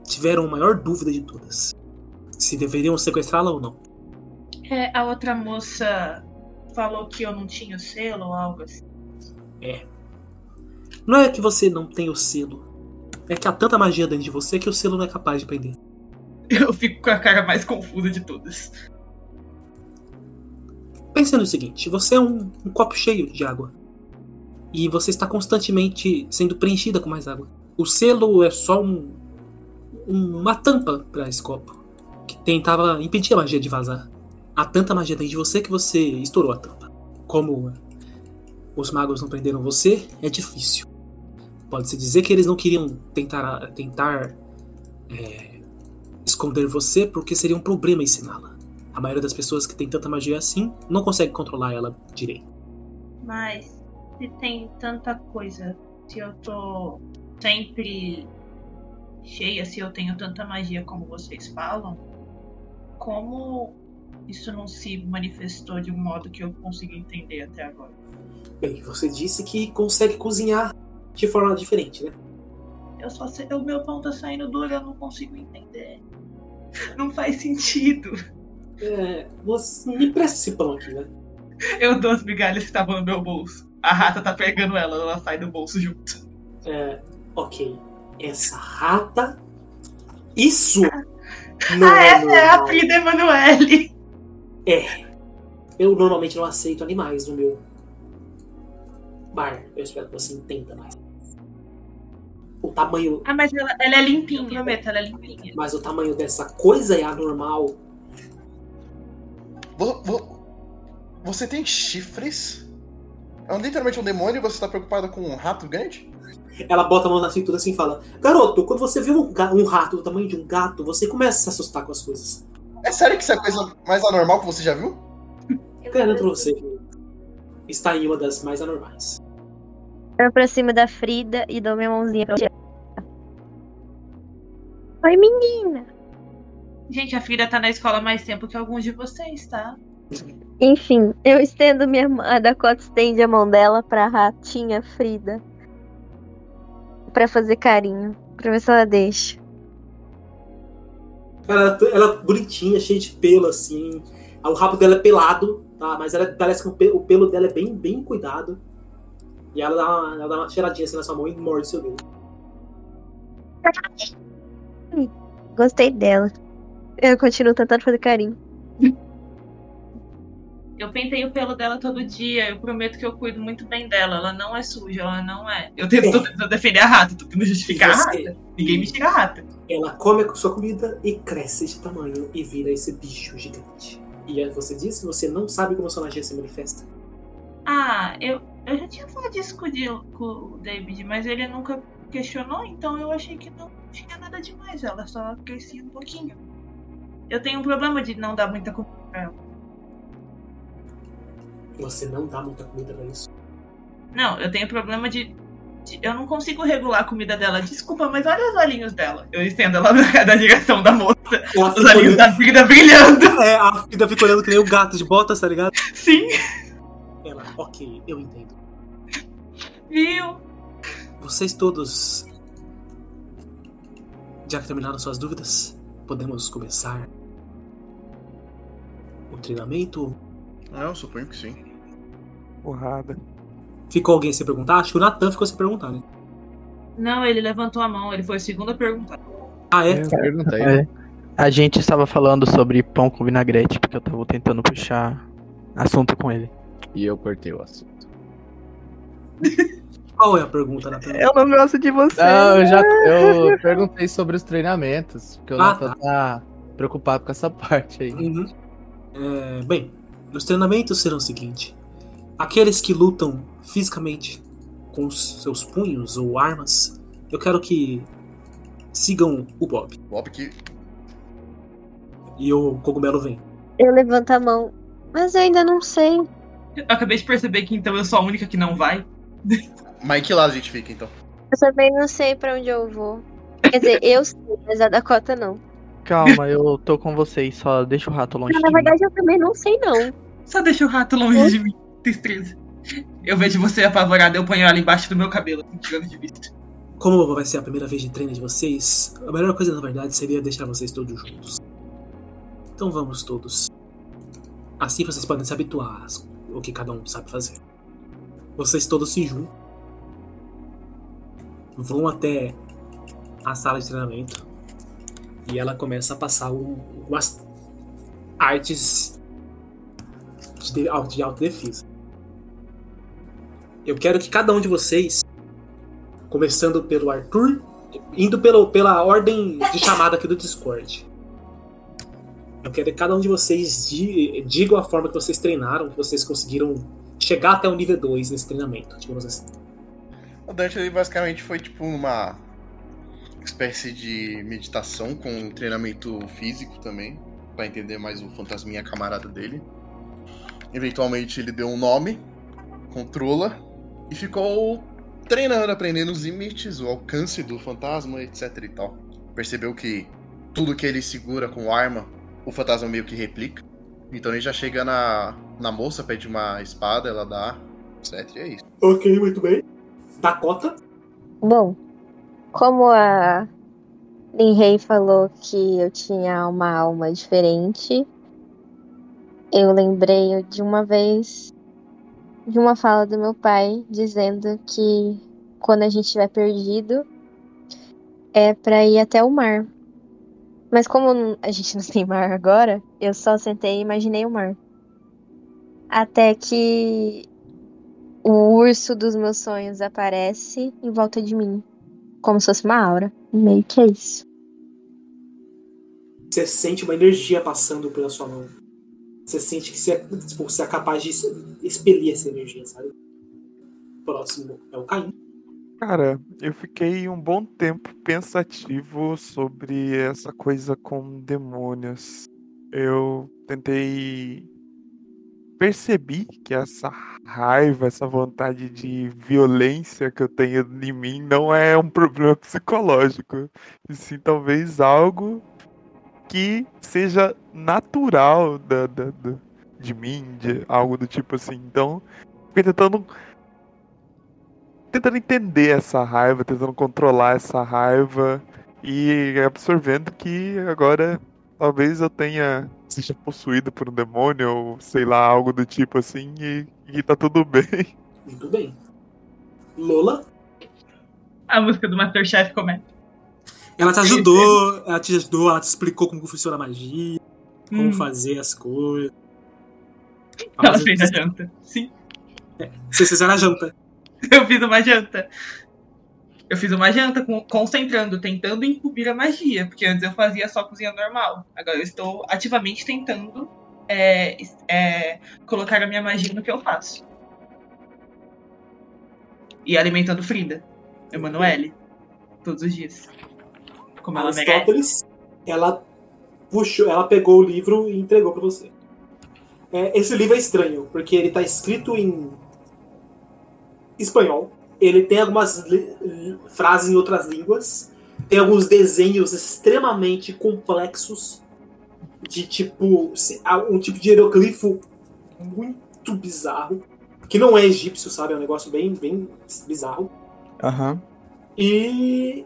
tiveram a maior dúvida de todas. Se deveriam sequestrá-la ou não. É, a outra moça falou que eu não tinha selo ou algo assim. Não é que você não tem o selo. É que há tanta magia dentro de você que o selo não é capaz de prender. Eu fico com a cara mais confusa de todas. Pense no seguinte: você é um, um copo cheio de água. E você está constantemente sendo preenchida com mais água. O selo é só um, um- uma tampa para esse copo. Que tentava impedir a magia de vazar. Há tanta magia dentro de você que você estourou a tampa. Como os magos não prenderam você, é difícil. Pode-se dizer que eles não queriam tentar, tentar é, esconder você porque seria um problema ensiná-la. A maioria das pessoas que tem tanta magia assim não consegue controlar ela direito. Mas se tem tanta coisa, se eu tô sempre cheia, se eu tenho tanta magia como vocês falam, como isso não se manifestou de um modo que eu consiga entender até agora? Bem, você disse que consegue cozinhar de forma diferente, né? Eu só sei, o meu pão tá saindo duro, eu não consigo entender. Não faz sentido. É, você me presta esse pão aqui, né? Eu dou as migalhas que estavam no meu bolso. A rata tá pegando ela, ela sai do bolso junto. É, ok. Essa rata. Isso! Não ah, é essa é a normal. Frida Emanuele. É. Eu normalmente não aceito animais no meu bar. Eu espero que você entenda mais. O tamanho. Ah, mas ela, ela é limpinha, prometo, ela é limpinha. Mas o tamanho dessa coisa é anormal. Vo- vo- Você tem chifres? É literalmente um demônio e você tá preocupado com um rato grande? Ela bota a mão na cintura assim e fala: Garoto, quando você vê um, um rato do tamanho de um gato, você começa a se assustar com as coisas. É sério que isso é a coisa mais anormal que você já viu? Garanto pra você que está em uma das mais anormais. Eu pra cima da Frida e dou minha mãozinha pra ela. Oi, menina. Gente, a Frida tá na escola há mais tempo que alguns de vocês, tá? Enfim, eu estendo minha mão. A Dakota estende a mão dela pra ratinha Frida. Pra fazer carinho. Pra ver se ela deixa. Ela, ela é bonitinha, cheia de pelo, assim. O rabo dela é pelado, tá? Mas ela parece que o pelo dela é bem, bem cuidado. E ela dá, uma, ela dá uma cheiradinha assim na sua mão e morde seu dedo. Gostei dela. Eu continuo tentando fazer carinho. Eu pentei o pelo dela todo dia, eu prometo que eu cuido muito bem dela. Ela não é suja, ela não é. Eu tento, tô tentando defender a rata, tô tentando justificar a rata. Ninguém me tira a rata. Ela come a sua comida e cresce de tamanho e vira esse bicho gigante. E aí você disse, você não sabe como a sua magia se manifesta. Ah, eu, eu já tinha falado disso com o, com o David, mas ele nunca questionou, então eu achei que não tinha nada demais. Ela só crescia um pouquinho. Eu tenho um problema de não dar muita comida pra ela. Você não dá muita comida pra isso. Não, eu tenho problema de, Eu não consigo regular a comida dela. Desculpa, mas olha os olhinhos dela. Eu estendo ela na, direção da moça. Ela Os olhinhos olhando, da Frida brilhando. é, a Frida fica olhando que nem o gato de botas, tá ligado? Sim, ok, eu entendo. viu? Vocês todos já que terminaram suas dúvidas, podemos começar o treinamento. É, eu suponho que sim. Porrada. Ficou alguém sem perguntar? Acho que o Natan ficou sem perguntar, né? Não, ele levantou a mão, ele foi o segundo a perguntar. Ah, é? É. A gente estava falando sobre pão com vinagrete, porque eu tava tentando puxar assunto com ele. E eu cortei o assunto. Qual é a pergunta, Natan? Eu não gosto de você. Não, eu já eu perguntei sobre os treinamentos, porque o Ah, Nathan tá preocupado com essa parte aí. Uhum. É, bem, os treinamentos serão o seguinte: aqueles que lutam fisicamente com os seus punhos ou armas, eu quero que sigam o Bob. Bob que. E o cogumelo vem. Eu levanto a mão. Mas eu ainda não sei. Eu acabei de perceber que então eu sou a única que não vai. Mas que lado a gente fica então? Eu também não sei pra onde eu vou. Quer dizer, eu sei, mas a Dakota não. Calma, eu tô com vocês, só deixa o rato longe Ah, de na mim. verdade, eu também não sei, não. Só deixa o rato longe de mim. Tristeza. Eu vejo você apavorada, eu ponho ela embaixo do meu cabelo, assim, tirando de vista. Como vai ser a primeira vez de treino de vocês, a melhor coisa na verdade seria deixar vocês todos juntos. Então vamos todos. Assim vocês podem se habituar ao que cada um sabe fazer. Vocês todos se juntam. Vão até a sala de treinamento. E ela começa a passar um- umas artes de, de de autodefesa. Eu quero que cada um de vocês Começando pelo Arthur, indo pelo, pela ordem de chamada aqui do Discord. Eu quero que cada um de vocês di- digam a forma que vocês treinaram, que vocês conseguiram chegar até o nível 2 nesse treinamento, digamos assim. O Dante ele basicamente foi tipo uma espécie de meditação com treinamento físico também, pra entender mais o fantasminha camarada dele. Eventualmente ele deu um nome, controla, e ficou treinando, aprendendo os limites, o alcance do fantasma, etc e tal. Percebeu que tudo que ele segura com arma, o fantasma meio que replica. Então ele já chega na, na moça, pede uma espada, ela dá, etc. E é isso. Ok, muito bem. Dakota? Bom, como a Linrei falou que eu tinha uma alma diferente, eu lembrei de uma vez de uma fala do meu pai dizendo que quando a gente estiver perdido é para ir até o mar. Mas como a gente não tem mar agora, eu só sentei e imaginei o mar. Até que o urso dos meus sonhos aparece em volta de mim. Como se fosse uma aura. Meio que é isso. Você sente uma energia passando pela sua mão. Você sente que você, é, tipo, você é capaz de expelir essa energia, sabe? Próximo é o Caim. Cara, eu fiquei um bom tempo pensativo sobre essa coisa com demônios. Eu tentei. Percebi que essa raiva, essa vontade de violência que eu tenho em mim não é um problema psicológico. E sim, talvez algo que seja natural da, da, da, de mim, de algo do tipo assim. Então, fiquei tentando. Tentando entender essa raiva, tentando controlar essa raiva e absorvendo que agora talvez eu tenha seja possuído por um demônio ou sei lá, algo do tipo assim e, e tá tudo bem. Muito bem. Lola? A música do Masterchef começa. Ela te ajudou, ela te ajudou, ela te explicou como funciona a magia, como Hum. fazer as coisas. Ela fez a janta. Sim, Vocês fizeram a janta. eu fiz uma janta. Eu fiz uma janta concentrando, tentando incubir a magia, porque antes eu fazia só cozinha normal. Agora eu estou ativamente tentando é, é, colocar a minha magia no que eu faço. E alimentando Frida, Emanuele, todos os dias. Como ela. Aristóteles, ela puxou, ela pegou o livro e entregou pra você. É, esse livro é estranho, porque ele tá escrito em espanhol. Ele tem algumas frases em outras línguas. Tem alguns desenhos extremamente complexos. De tipo. Um tipo de hieroglifo muito bizarro. Que não é egípcio, sabe? É um negócio bem, bem bizarro. Aham. E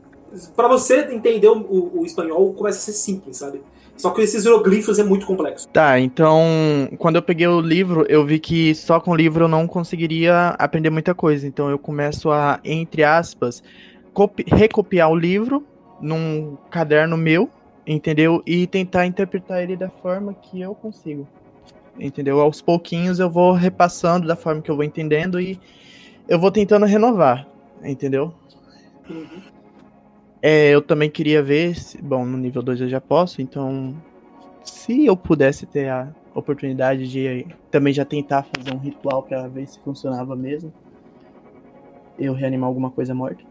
Pra você entender o, o- o espanhol, começa a ser simples, sabe? Só que esses hieroglifos é muito complexo. Tá, então, quando eu peguei o livro, eu vi que só com o livro eu não conseguiria aprender muita coisa. Então eu começo a, entre aspas, copi- recopiar o livro num caderno meu, entendeu? E tentar interpretar ele da forma que eu consigo. Entendeu? Aos pouquinhos eu vou repassando da forma que eu vou entendendo e eu vou tentando renovar, entendeu? É, eu também queria ver, se- bom, no nível 2 eu já posso, então se eu pudesse ter a oportunidade de também já tentar fazer um ritual pra ver se funcionava mesmo, eu reanimar alguma coisa morta.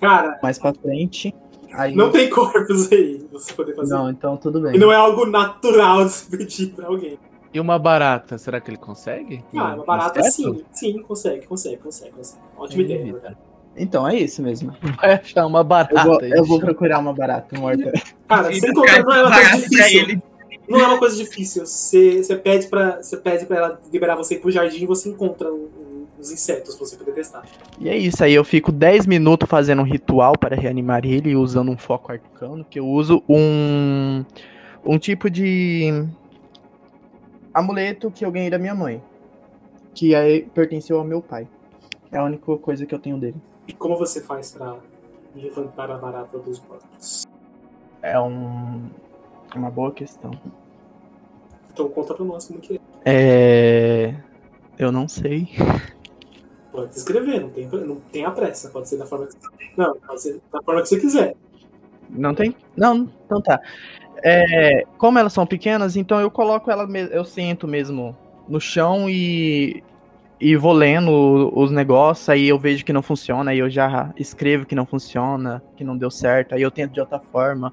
Cara, Mais pra frente, aí não tem corpos aí pra você poder fazer. Não, então tudo bem. E não é algo natural de se pedir pra alguém. E uma barata, será que ele consegue? Ah, uma barata sim. Sim, consegue, consegue, consegue, consegue. Ótima ideia. Eita. Então é isso mesmo. Vai achar uma barata. Eu vou, aí, eu vou procurar uma barata morta. Cara, sem contar, não é uma coisa difícil. Não é uma coisa difícil. Você, você, pede pra, você pede pra ela liberar você ir pro jardim e você encontra um- um- uns insetos pra você poder testar. E é isso aí, eu fico 10 minutos fazendo um ritual para reanimar ele, usando um foco arcano, que eu uso um, um tipo de amuleto que eu ganhei da minha mãe, que é, pertenceu ao meu pai. É a única coisa que eu tenho dele. E como você faz pra levantar a barata dos mortos? É um, uma boa questão. Então conta pra nós como que é. É... Eu não sei. Pode escrever, não tem, não tem a pressa. Pode ser da forma que você Não, pode ser da forma que você quiser. Não tem? Não, então tá. É, como elas são pequenas, então eu coloco ela, eu sento mesmo no chão e, e vou lendo os negócios, aí eu vejo que não funciona, aí eu já escrevo que não funciona, que não deu certo, aí eu tento de outra forma.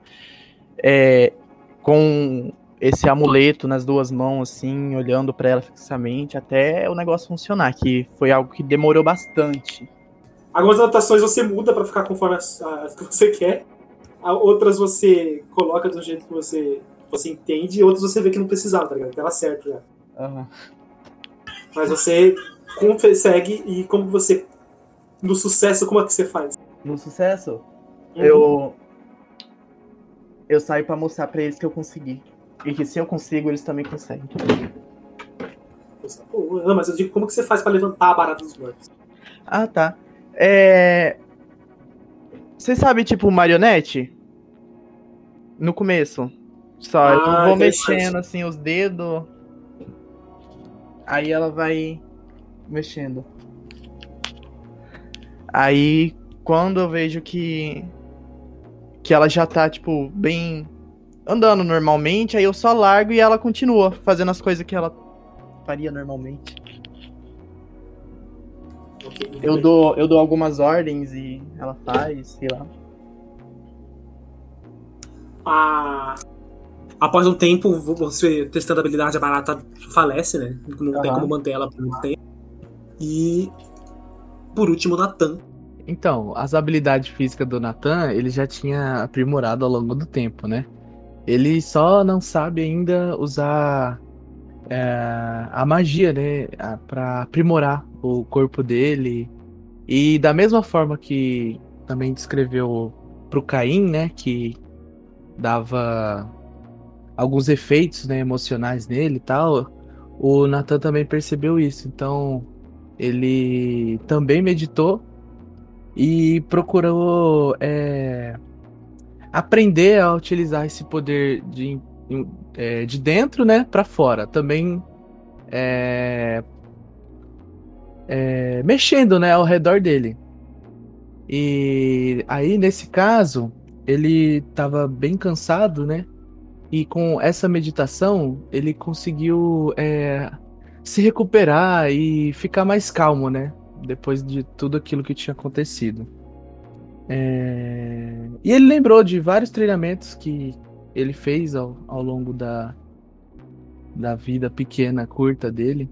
É, com esse amuleto nas duas mãos, assim, olhando pra ela fixamente, até o negócio funcionar, que foi algo que demorou bastante. Algumas anotações você muda pra ficar conforme as, as que você quer. Outras você coloca do jeito que você, você entende, e outras você vê que não precisava, tá ligado? Tava certo já. Mas você consegue, e como você. No sucesso, como é que você faz? No sucesso, eu. Eu saio pra mostrar pra eles que eu consegui. E que se eu consigo, eles também conseguem. Pô, não, mas eu digo, como que você faz pra levantar a barata dos mortos? Ah, tá. É. Você sabe, tipo, marionete? No começo. Só, eu Ah, vou interessante. mexendo assim os dedos. Aí ela vai mexendo. Aí quando eu vejo que que ela já tá tipo bem andando normalmente, aí eu só largo e ela continua fazendo as coisas que ela faria normalmente. Ok, muito Eu bem. dou eu dou algumas ordens e ela faz, sei lá. a- após um tempo, você testando a habilidade, a barata falece, né? Não tem Aham. como manter ela por muito tempo. E por último, Natan. Então, as habilidades físicas do Nathan, ele já tinha aprimorado ao longo do tempo, né? Ele só não sabe ainda usar é, a magia, né? a- Pra aprimorar o corpo dele. E da mesma forma que também descreveu pro Caim, né? Que dava alguns efeitos, né, emocionais nele e tal. O Nathan também percebeu isso. Então, ele também meditou e procurou é, aprender a utilizar esse poder de, é, de dentro, né, para fora. Também é, é, mexendo, né, ao redor dele. E aí, nesse caso, ele estava bem cansado, né? E com essa meditação, ele conseguiu é, se recuperar e ficar mais calmo, né? Depois de tudo aquilo que tinha acontecido. É, E ele lembrou de vários treinamentos que ele fez ao, ao longo da, da vida pequena, curta dele.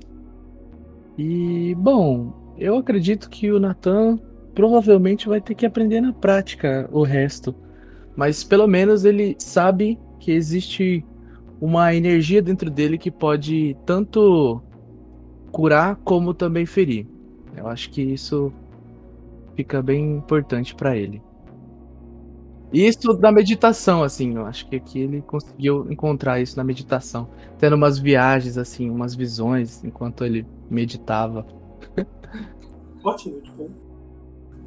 E, bom, eu acredito que o Nathan provavelmente vai ter que aprender na prática o resto. Mas pelo menos ele sabe que existe uma energia dentro dele que pode tanto curar como também ferir. Eu acho que isso fica bem importante para ele. Isso da meditação, assim, eu acho que aqui ele conseguiu encontrar isso na meditação, tendo umas viagens, assim, umas visões enquanto ele meditava. Ótimo, muito bom.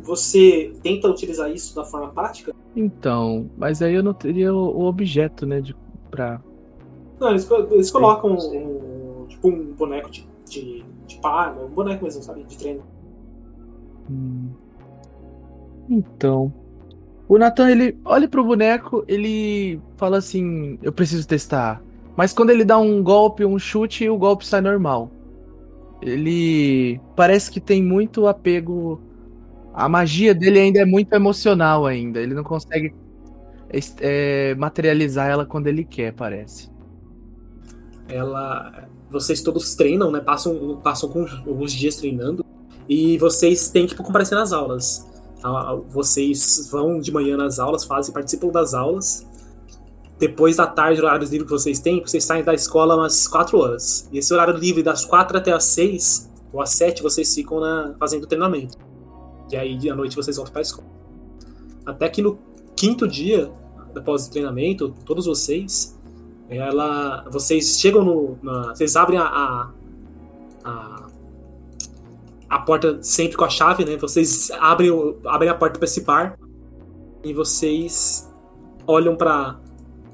Você tenta utilizar isso da forma prática? Então, mas aí eu não teria o, o objeto, né, de pra. Não, eles, eles colocam um, tipo um boneco de, de, de pá, um boneco mesmo, sabe? De treino. Hum. Então, o Nathan ele olha pro boneco, ele fala assim: "Eu preciso testar". Mas quando ele dá um golpe, um chute, o golpe sai normal. Ele parece que tem muito apego. A magia dele ainda é muito emocional ainda. Ele não consegue é, materializar ela quando ele quer, parece. Ela. Vocês todos treinam, né? Passam, passam alguns dias treinando. E vocês têm que comparecer nas aulas. Vocês vão de manhã nas aulas, fazem, participam das aulas. Depois da tarde, o horário livre que vocês têm, vocês saem da escola umas 4 horas. E esse horário livre das 4 até as 6 ou às 7, vocês ficam na, fazendo treinamento. E aí, à noite, vocês voltam para a escola. Até que no quinto dia, após o treinamento, todos vocês, ela, vocês chegam no. na- vocês abrem a, a, a, porta sempre com a chave, né? Vocês abrem, o- abrem a porta para esse bar e vocês olham para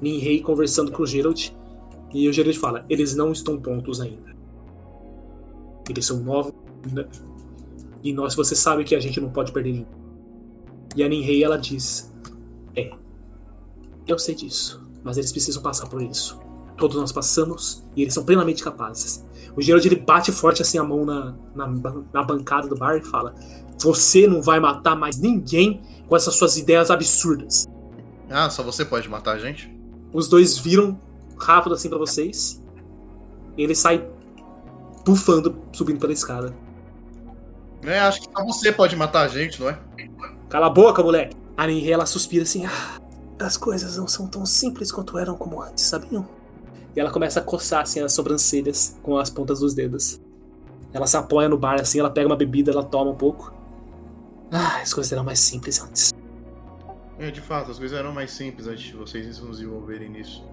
Ninrei conversando com o Gerald. E o Gerald fala: eles não estão prontos ainda. Eles são novos. né? E nós, você sabe que a gente não pode perder ninguém. E a Ninrei ela diz: É, eu sei disso, mas eles precisam passar por isso. Todos nós passamos e eles são plenamente capazes. O Gerald ele bate forte assim a mão na, na, na bancada do bar e fala: Você não vai matar mais ninguém com essas suas ideias absurdas. Ah, só você pode matar a gente? Os dois viram rápido assim pra vocês. E ele sai bufando, subindo pela escada. É, acho que só você pode matar a gente, não é? Cala a boca, moleque! A Ninri, ela suspira assim. Ah, as coisas não são tão simples quanto eram como antes, sabiam? E ela começa a coçar assim as sobrancelhas com as pontas dos dedos. Ela se apoia no bar assim, ela pega uma bebida, ela toma um pouco. Ah, as coisas eram mais simples antes. É, de fato, as coisas eram mais simples antes de vocês nos envolverem nisso.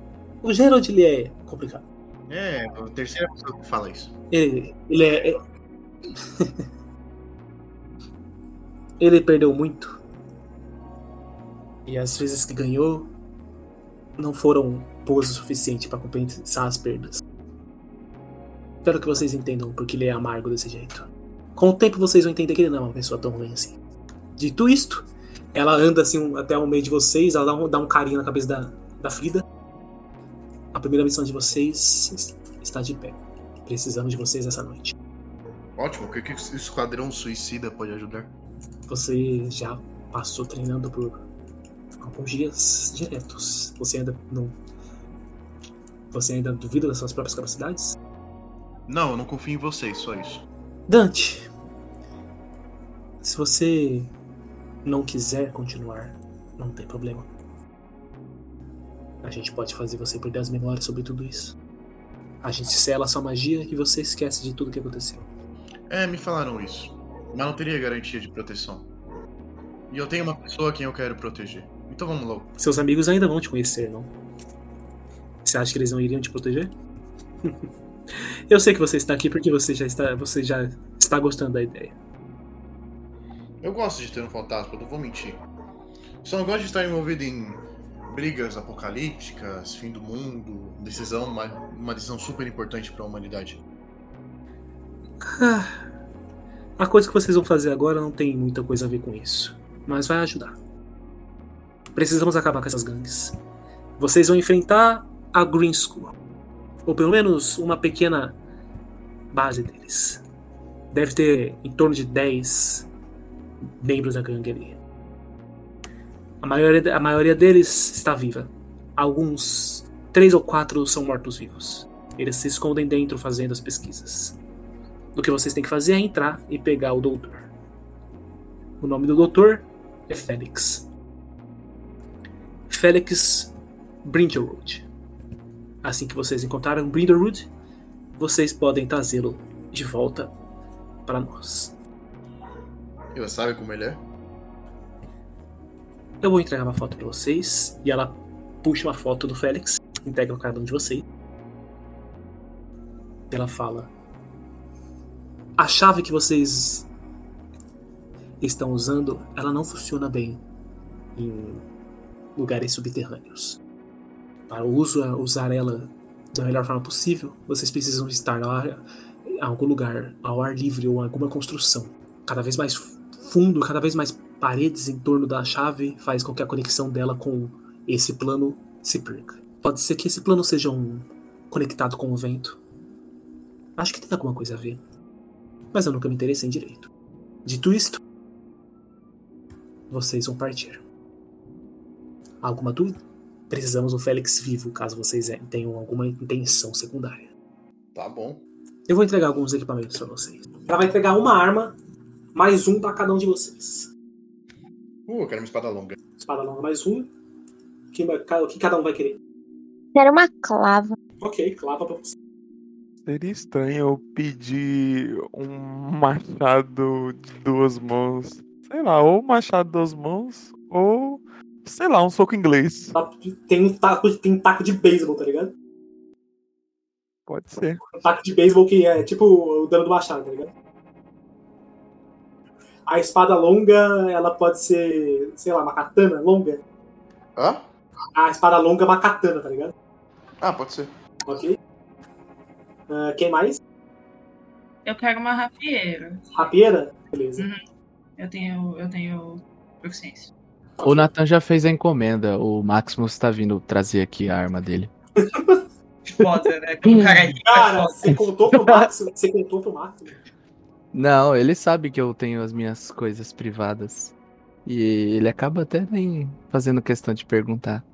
O Gerald, ele é complicado. É, a terceira pessoa que fala isso. Ele, ele é. é- ele perdeu muito. E as vezes que ganhou não foram boas o suficiente para compensar as perdas. Espero que vocês entendam porque ele é amargo desse jeito. Com o tempo vocês vão entender que ele não é uma pessoa tão ruim assim. Dito isto, ela anda assim até o meio de vocês, ela dá um, dá um carinho na cabeça da, da Frida. A primeira missão de vocês es- está de pé. Precisamos de vocês essa noite. Ótimo, o que, que o Esquadrão Suicida pode ajudar? Você já passou treinando por alguns dias diretos. Você ainda não. Você ainda duvida das suas próprias capacidades? Não, eu não confio em vocês, só isso. Dante, se você não quiser continuar, não tem problema. A gente pode fazer você perder as memórias sobre tudo isso. A gente sela a sua magia e você esquece de tudo que aconteceu. É, me falaram isso. Mas não teria garantia de proteção. E eu tenho uma pessoa a quem eu quero proteger. Então vamos logo. Seus amigos ainda vão te conhecer, não? Você acha que eles não iriam te proteger? Eu sei que você está aqui porque você já está, você já está gostando da ideia. Eu gosto de ter um fantasma, não vou mentir. Só não gosto de estar envolvido em brigas apocalípticas, fim do mundo, decisão, uma, uma decisão super importante para a humanidade. Ah, a coisa que vocês vão fazer agora não tem muita coisa a ver com isso, mas vai ajudar. Precisamos acabar com essas gangues. Vocês vão enfrentar a Green School, ou pelo menos uma pequena base deles. Deve ter em torno de 10 membros da gangue ali. A maioria, a maioria deles está viva. Alguns, três ou quatro, são mortos-vivos. Eles se escondem dentro fazendo as pesquisas. O que vocês têm que fazer é entrar e pegar o doutor. O nome do doutor é Félix. Félix Brinderwood. Assim que vocês encontrarem Brinderwood, vocês podem trazê-lo de volta para nós. E você sabe como ele é? Eu vou entregar uma foto para vocês e ela puxa uma foto do Félix, entrega a cada um de vocês. E ela fala: A chave que vocês estão usando, ela não funciona bem em lugares subterrâneos. Para uso, usar ela da melhor forma possível, vocês precisam estar lá em algum lugar ao ar livre ou alguma construção. Cada vez mais fundo, cada vez mais paredes em torno da chave faz com que a conexão dela com esse plano se perca. Pode ser que esse plano seja um conectado com o vento. Acho que tem alguma coisa a ver. Mas eu nunca me interessei em direito. Dito isto, vocês vão partir. Alguma dúvida? Precisamos do Félix vivo, caso vocês tenham alguma intenção secundária. Tá bom. Eu vou entregar alguns equipamentos para vocês. Ela vai entregar uma arma, mais um para cada um de vocês. Uh, eu quero uma espada longa. Espada longa mais um. O que, o que cada um vai querer? Quero uma clava. Ok, clava pra você. Seria estranho eu pedir um machado de duas mãos. Sei lá, ou machado de duas mãos, ou sei lá, um soco inglês. Tem um taco, tem um taco de beisebol, tá ligado? Pode ser. Um taco de beisebol que é tipo o dano do machado, tá ligado? A espada longa, ela pode ser, sei lá, uma katana longa. Hã? A espada longa é uma katana, tá ligado? Ah, pode ser. Ok. Uh, quem mais? Eu quero uma rapieira. Rapieira? Beleza. Uhum. Eu tenho, eu tenho proficiência. O Nathan já fez a encomenda. O Maximus tá vindo trazer aqui a arma dele. Foda, né? Com cara é Cara, foda. você contou pro Max, você contou pro Max. Não, ele sabe que eu tenho as minhas coisas privadas. E ele acaba até nem fazendo questão de perguntar.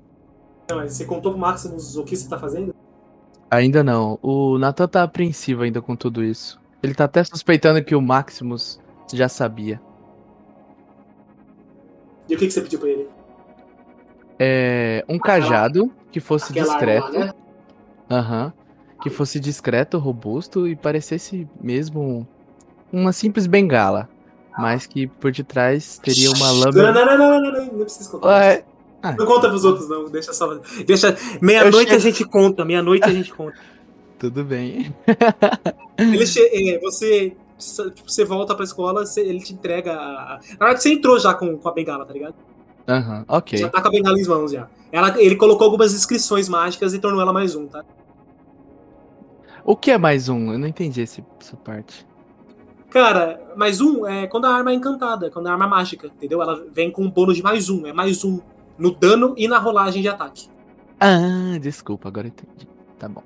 Não, mas você contou pro Maximus o que você tá fazendo? Ainda não. O Nathan tá apreensivo ainda com tudo isso. Ele tá até suspeitando que o Maximus já sabia. E o que, que você pediu pra ele? É, um cajado que fosse Aquela discreto. arma lá, né? Aham. Que fosse discreto, robusto e parecesse mesmo uma simples bengala. Mas que por detrás teria uma Não, lâmina. não, não, não, não, não, não precisa contar. Ué, Não conta pros outros, não. Deixa só. Deixa. Meia-noite Eu a gente conta. Meia-noite a gente conta. tudo bem. Ele che- é, você. Tipo, você volta pra escola, você- ele te entrega. a- Na hora que você entrou já com, com a bengala, tá ligado? Aham, ok. Já tá com a bengala em mãos já. Ela, ele colocou algumas inscrições mágicas e tornou ela mais um, tá? O que é mais um? Eu não entendi esse- essa parte. Cara, mais um é quando a arma é encantada, quando a arma é mágica, entendeu? Ela vem com um bônus de mais um, é mais um no dano e na rolagem de ataque. Ah, desculpa, agora entendi. Tá bom.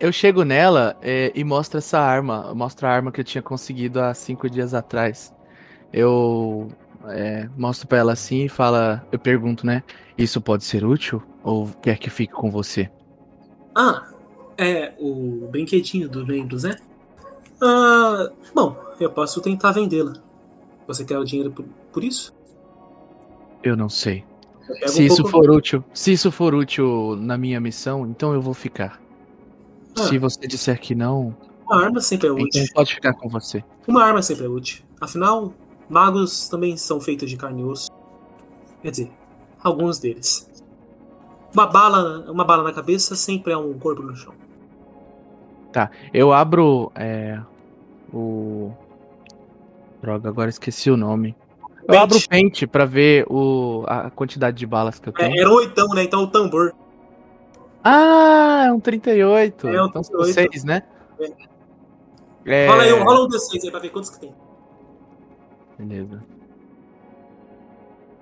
Eu chego nela é, e mostro essa arma. Mostro a arma que eu tinha conseguido há cinco dias atrás. Eu é, mostro pra ela assim e fala. Eu pergunto, né? Isso pode ser útil? Ou quer que fique com você? Ah, é o brinquedinho dos membros, né? Ah, bom, eu posso tentar vendê-la. Você quer o dinheiro por, por isso? Eu não sei. Eu Se um isso pouco- for útil, se isso for útil na minha missão, então eu vou ficar. Ah. Se você disser que não, Uma arma sempre é então útil. pode ficar com você. Uma arma sempre é útil. Afinal, magos também são feitos de carne e osso. Quer dizer, alguns deles. Uma bala, uma bala na cabeça sempre é um corpo no chão. Eu abro é, o. Droga, agora esqueci o nome. Eu Pente. abro o pente pra ver o, a quantidade de balas que eu É, tenho. era oitão, né? Então o tambor. Ah, é um 38. É um então são 38. 6, né? É. É, Rola aí, um- rola um D6 aí pra ver quantos que tem. Beleza.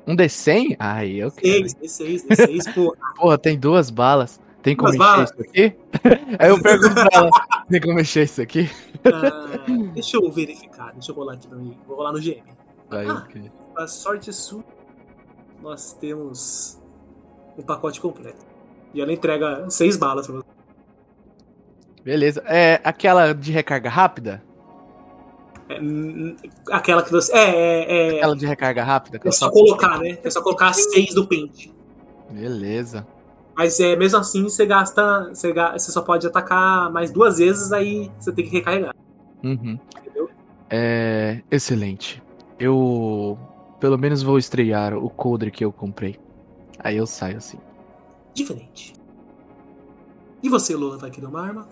Um D100? Ai, eu quero. 6, D6, D6, pô. Porra, tem duas balas. Tem como Duas encher balas? isso aqui? Aí eu pergunto pra ela: tem como encher isso aqui? Ah, deixa eu verificar, deixa eu rolar aqui pra mim. Vou rolar no GM. Aí, Ah. ok. A sorte sua, nós temos um pacote completo. E ela entrega seis balas pra você. Beleza. É aquela de recarga rápida? É, aquela que você. É, é, é. Aquela de recarga rápida? É só colocar, né? É só colocar as seis do pente. Beleza. Mas é, mesmo assim, você gasta. Você, você só pode atacar mais duas vezes, aí você tem que recarregar. Uhum. Entendeu? É. Excelente. Eu. Pelo menos vou estrear o coldre que eu comprei. Aí eu saio assim. Diferente. E você, Lola, vai querer uma arma?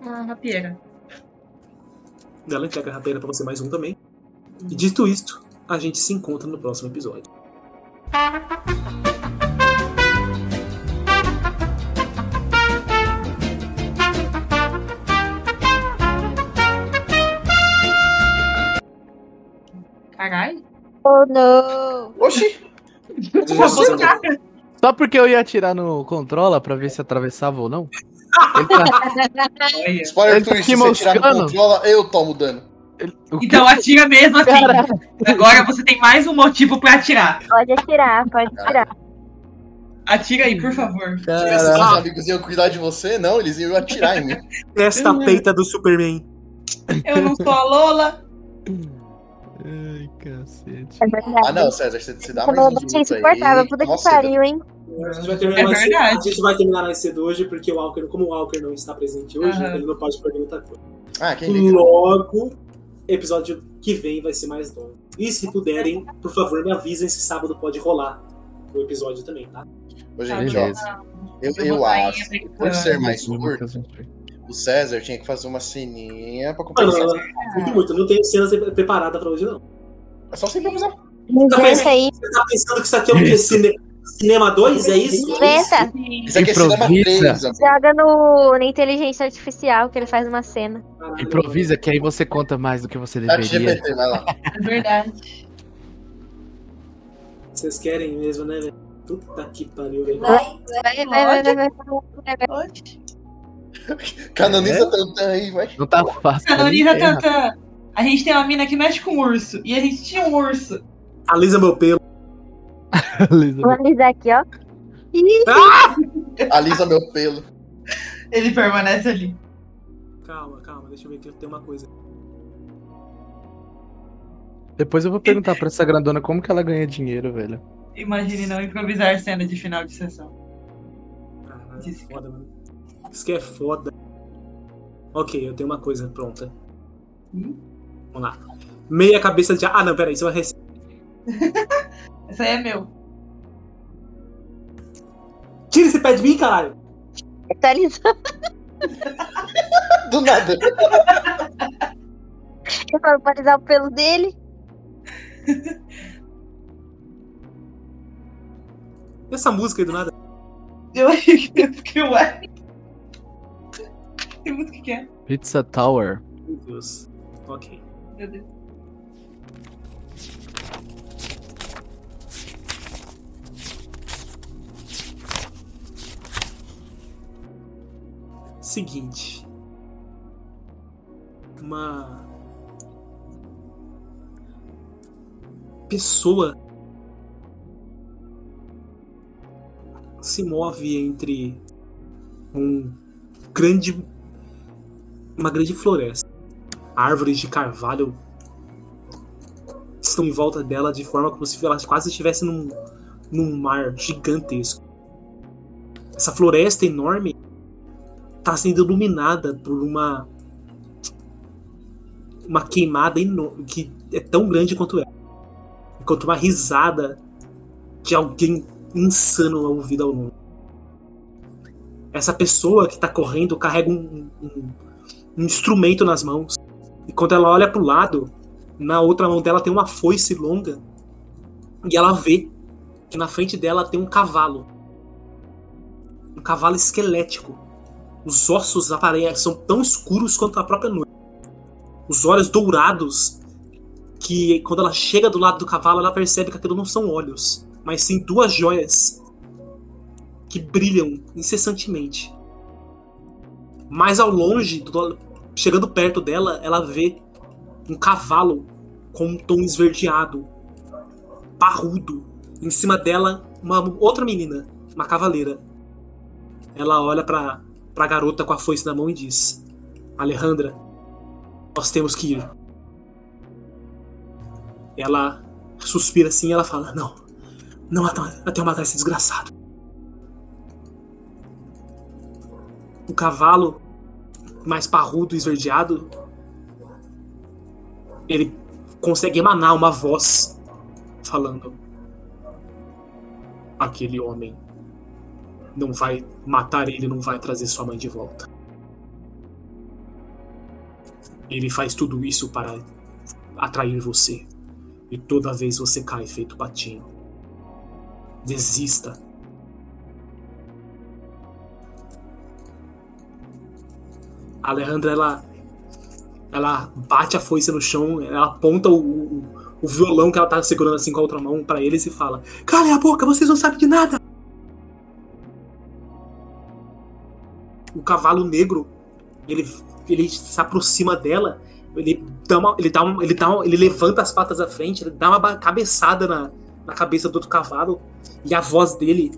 Uma rapieira. Ela entrega a rapeira pra você mais um também. E dito isto, a gente se encontra no próximo episódio. Caralho. Oh, não! Oxi! Só porque eu ia atirar no controla pra ver se atravessava ou não. Ele tá-. Spoiler Ele tá twist, se você tirar no controla, eu tomo dano. ele-? Então atira mesmo assim. Agora você tem mais um motivo pra atirar. Pode atirar, pode atirar. Atira aí, por favor. Se Caraca. seus amigos iam cuidar de você, não, eles iam atirar em mim. Esta peita do Superman. Eu não sou a Lola. Ai, cacete. É verdade. Ah, não, César, você, você dá mais é minutos aí. insuportável. Puta que pariu, hein? A gente vai terminar, É mais, cedo, verdade. a gente vai terminar mais cedo hoje, porque o Walker, como o Walker não está presente hoje, Aham. ele não pode perder muita coisa. Ah, quem liga? Logo, episódio que vem vai ser mais longo. E se puderem, por favor, me avisem se sábado pode rolar o episódio também, tá? Ô, gente, ó, Beleza. eu, Eu acho, por ser mais curto. O César tinha que fazer uma ceninha pra Mano, compensar. eu- sinto muito, não tenho cenas preparada pra hoje, não. É só você improvisar. Inventa aí. Você tá pensando que isso aqui é o quê? Cine- Cinema 2? É isso? Inventa. Isso aqui é cinema Improvisa. 3, amigo. Joga no, na inteligência artificial que ele faz uma cena. Caralho, Improvisa, que aí você conta mais do que você Chat deveria. GPT, vai lá. É verdade. mano. Vocês querem mesmo, né, velho? Puta que pariu, velho. Vai, vai, vai, vai, vai, vai. Oxe. Canoniza É? tanto aí, vai. Não tá fácil. Canoniza. Tantan. A gente tem uma mina que mexe com urso. E a gente tinha um urso. Alisa meu pelo. Elizabeth. Vou alisar aqui, ó. Ah! Alisa meu pelo. Ele permanece ali. Calma, calma, deixa eu ver aqui, tem uma coisa. Depois eu vou perguntar pra essa grandona como que ela ganha dinheiro, velho. Imagine não improvisar cena de final de sessão. Diz- foda, mano. Isso que é foda. Ok, eu tenho uma coisa pronta. Hum? Vamos lá. Meia cabeça de. Ah, não, peraí, isso é uma receita. Esse aí é meu. Tira esse pé de mim, caralho! Atualiza. Do nada. Eu falo pra alisar o pelo dele. E essa música aí do nada? Eu achei que eu fiquei, ué. Que música que é? Pizza Tower. Meu Deus. Ok. Meu Deus. Seguinte. Uma. Pessoa. Se move entre um grande. Uma grande floresta. Árvores de carvalho estão em volta dela de forma como se ela quase estivesse num, num mar gigantesco. Essa floresta enorme está sendo iluminada por uma uma queimada enorme que é tão grande quanto ela. Enquanto uma risada de alguém insano ao ouvido ao longe. Essa pessoa que está correndo carrega um, um- um instrumento nas mãos. E quando ela olha para o lado, na outra mão dela tem uma foice longa. E ela vê que na frente dela tem um cavalo. Um cavalo esquelético. Os ossos aparecem são tão escuros quanto a própria noite. Os olhos dourados, que quando ela chega do lado do cavalo, ela percebe que aquilo não são olhos, mas sim duas joias que brilham incessantemente. Mais ao longe, do- chegando perto dela, ela vê um cavalo com um tom esverdeado, parrudo. Em cima dela, uma outra menina, uma cavaleira. Ela olha pra, pra garota com a foice na mão e diz: Alejandra, nós temos que ir. Ela suspira assim e ela fala: Não, não até eu matar esse desgraçado. O cavalo, mais parrudo e esverdeado, ele consegue emanar uma voz falando: Aquele homem não vai matar ele, não vai trazer sua mãe de volta. Ele faz tudo isso para atrair você. E toda vez você cai feito patinho. Desista. A Alejandra, ela, ela bate a foice no chão, ela aponta o, o, violão que ela tá segurando assim com a outra mão para eles e fala: Calem a boca, vocês não sabem de nada! O cavalo negro, ele, ele se aproxima dela, ele dá uma, ele dá uma, ele dá uma, ele levanta as patas à frente, ele dá uma cabeçada na, na cabeça do outro cavalo e a voz dele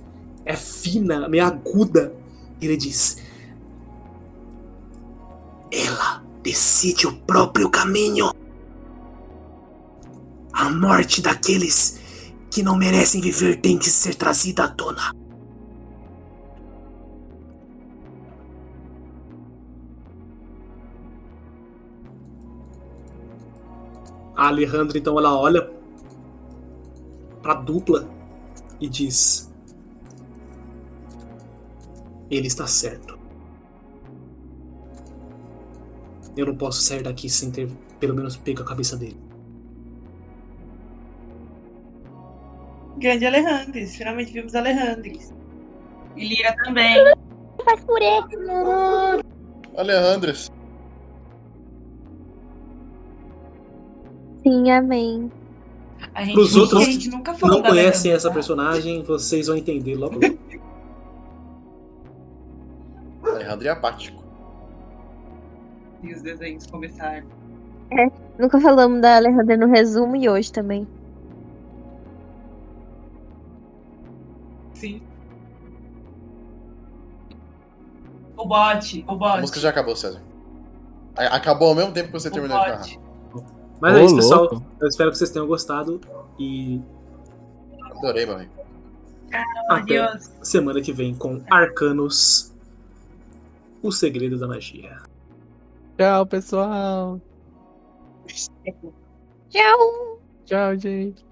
é fina, meio aguda. Ele diz: Ela decide o próprio caminho. A morte daqueles que não merecem viver tem que ser trazida à tona. A Alejandra então ela olha pra dupla e diz: Ele está certo. Eu não posso sair daqui sem ter pelo menos pego a cabeça dele. Grande Alejandres. Finalmente vimos Alejandres. E Lira também. Faz purê. Alejandras. Sim, amém. A gente, Pros outros a gente nunca falou Não conhecem Alejandra, essa personagem, vocês vão entender logo. logo. Alejandro é apático. E os desenhos começaram. Nunca falamos da Alejandra no resumo e hoje também. Sim. O bot, o A bot. música já acabou, César. A- Acabou ao mesmo tempo que você O terminou de narrar. bot. Mas é isso, pessoal. Eu espero que vocês tenham gostado. E Adorei, meu amigo. até Adeus. semana que vem com Arcanos, o segredo da magia. Tchau, pessoal. Tchau! Tchau, gente.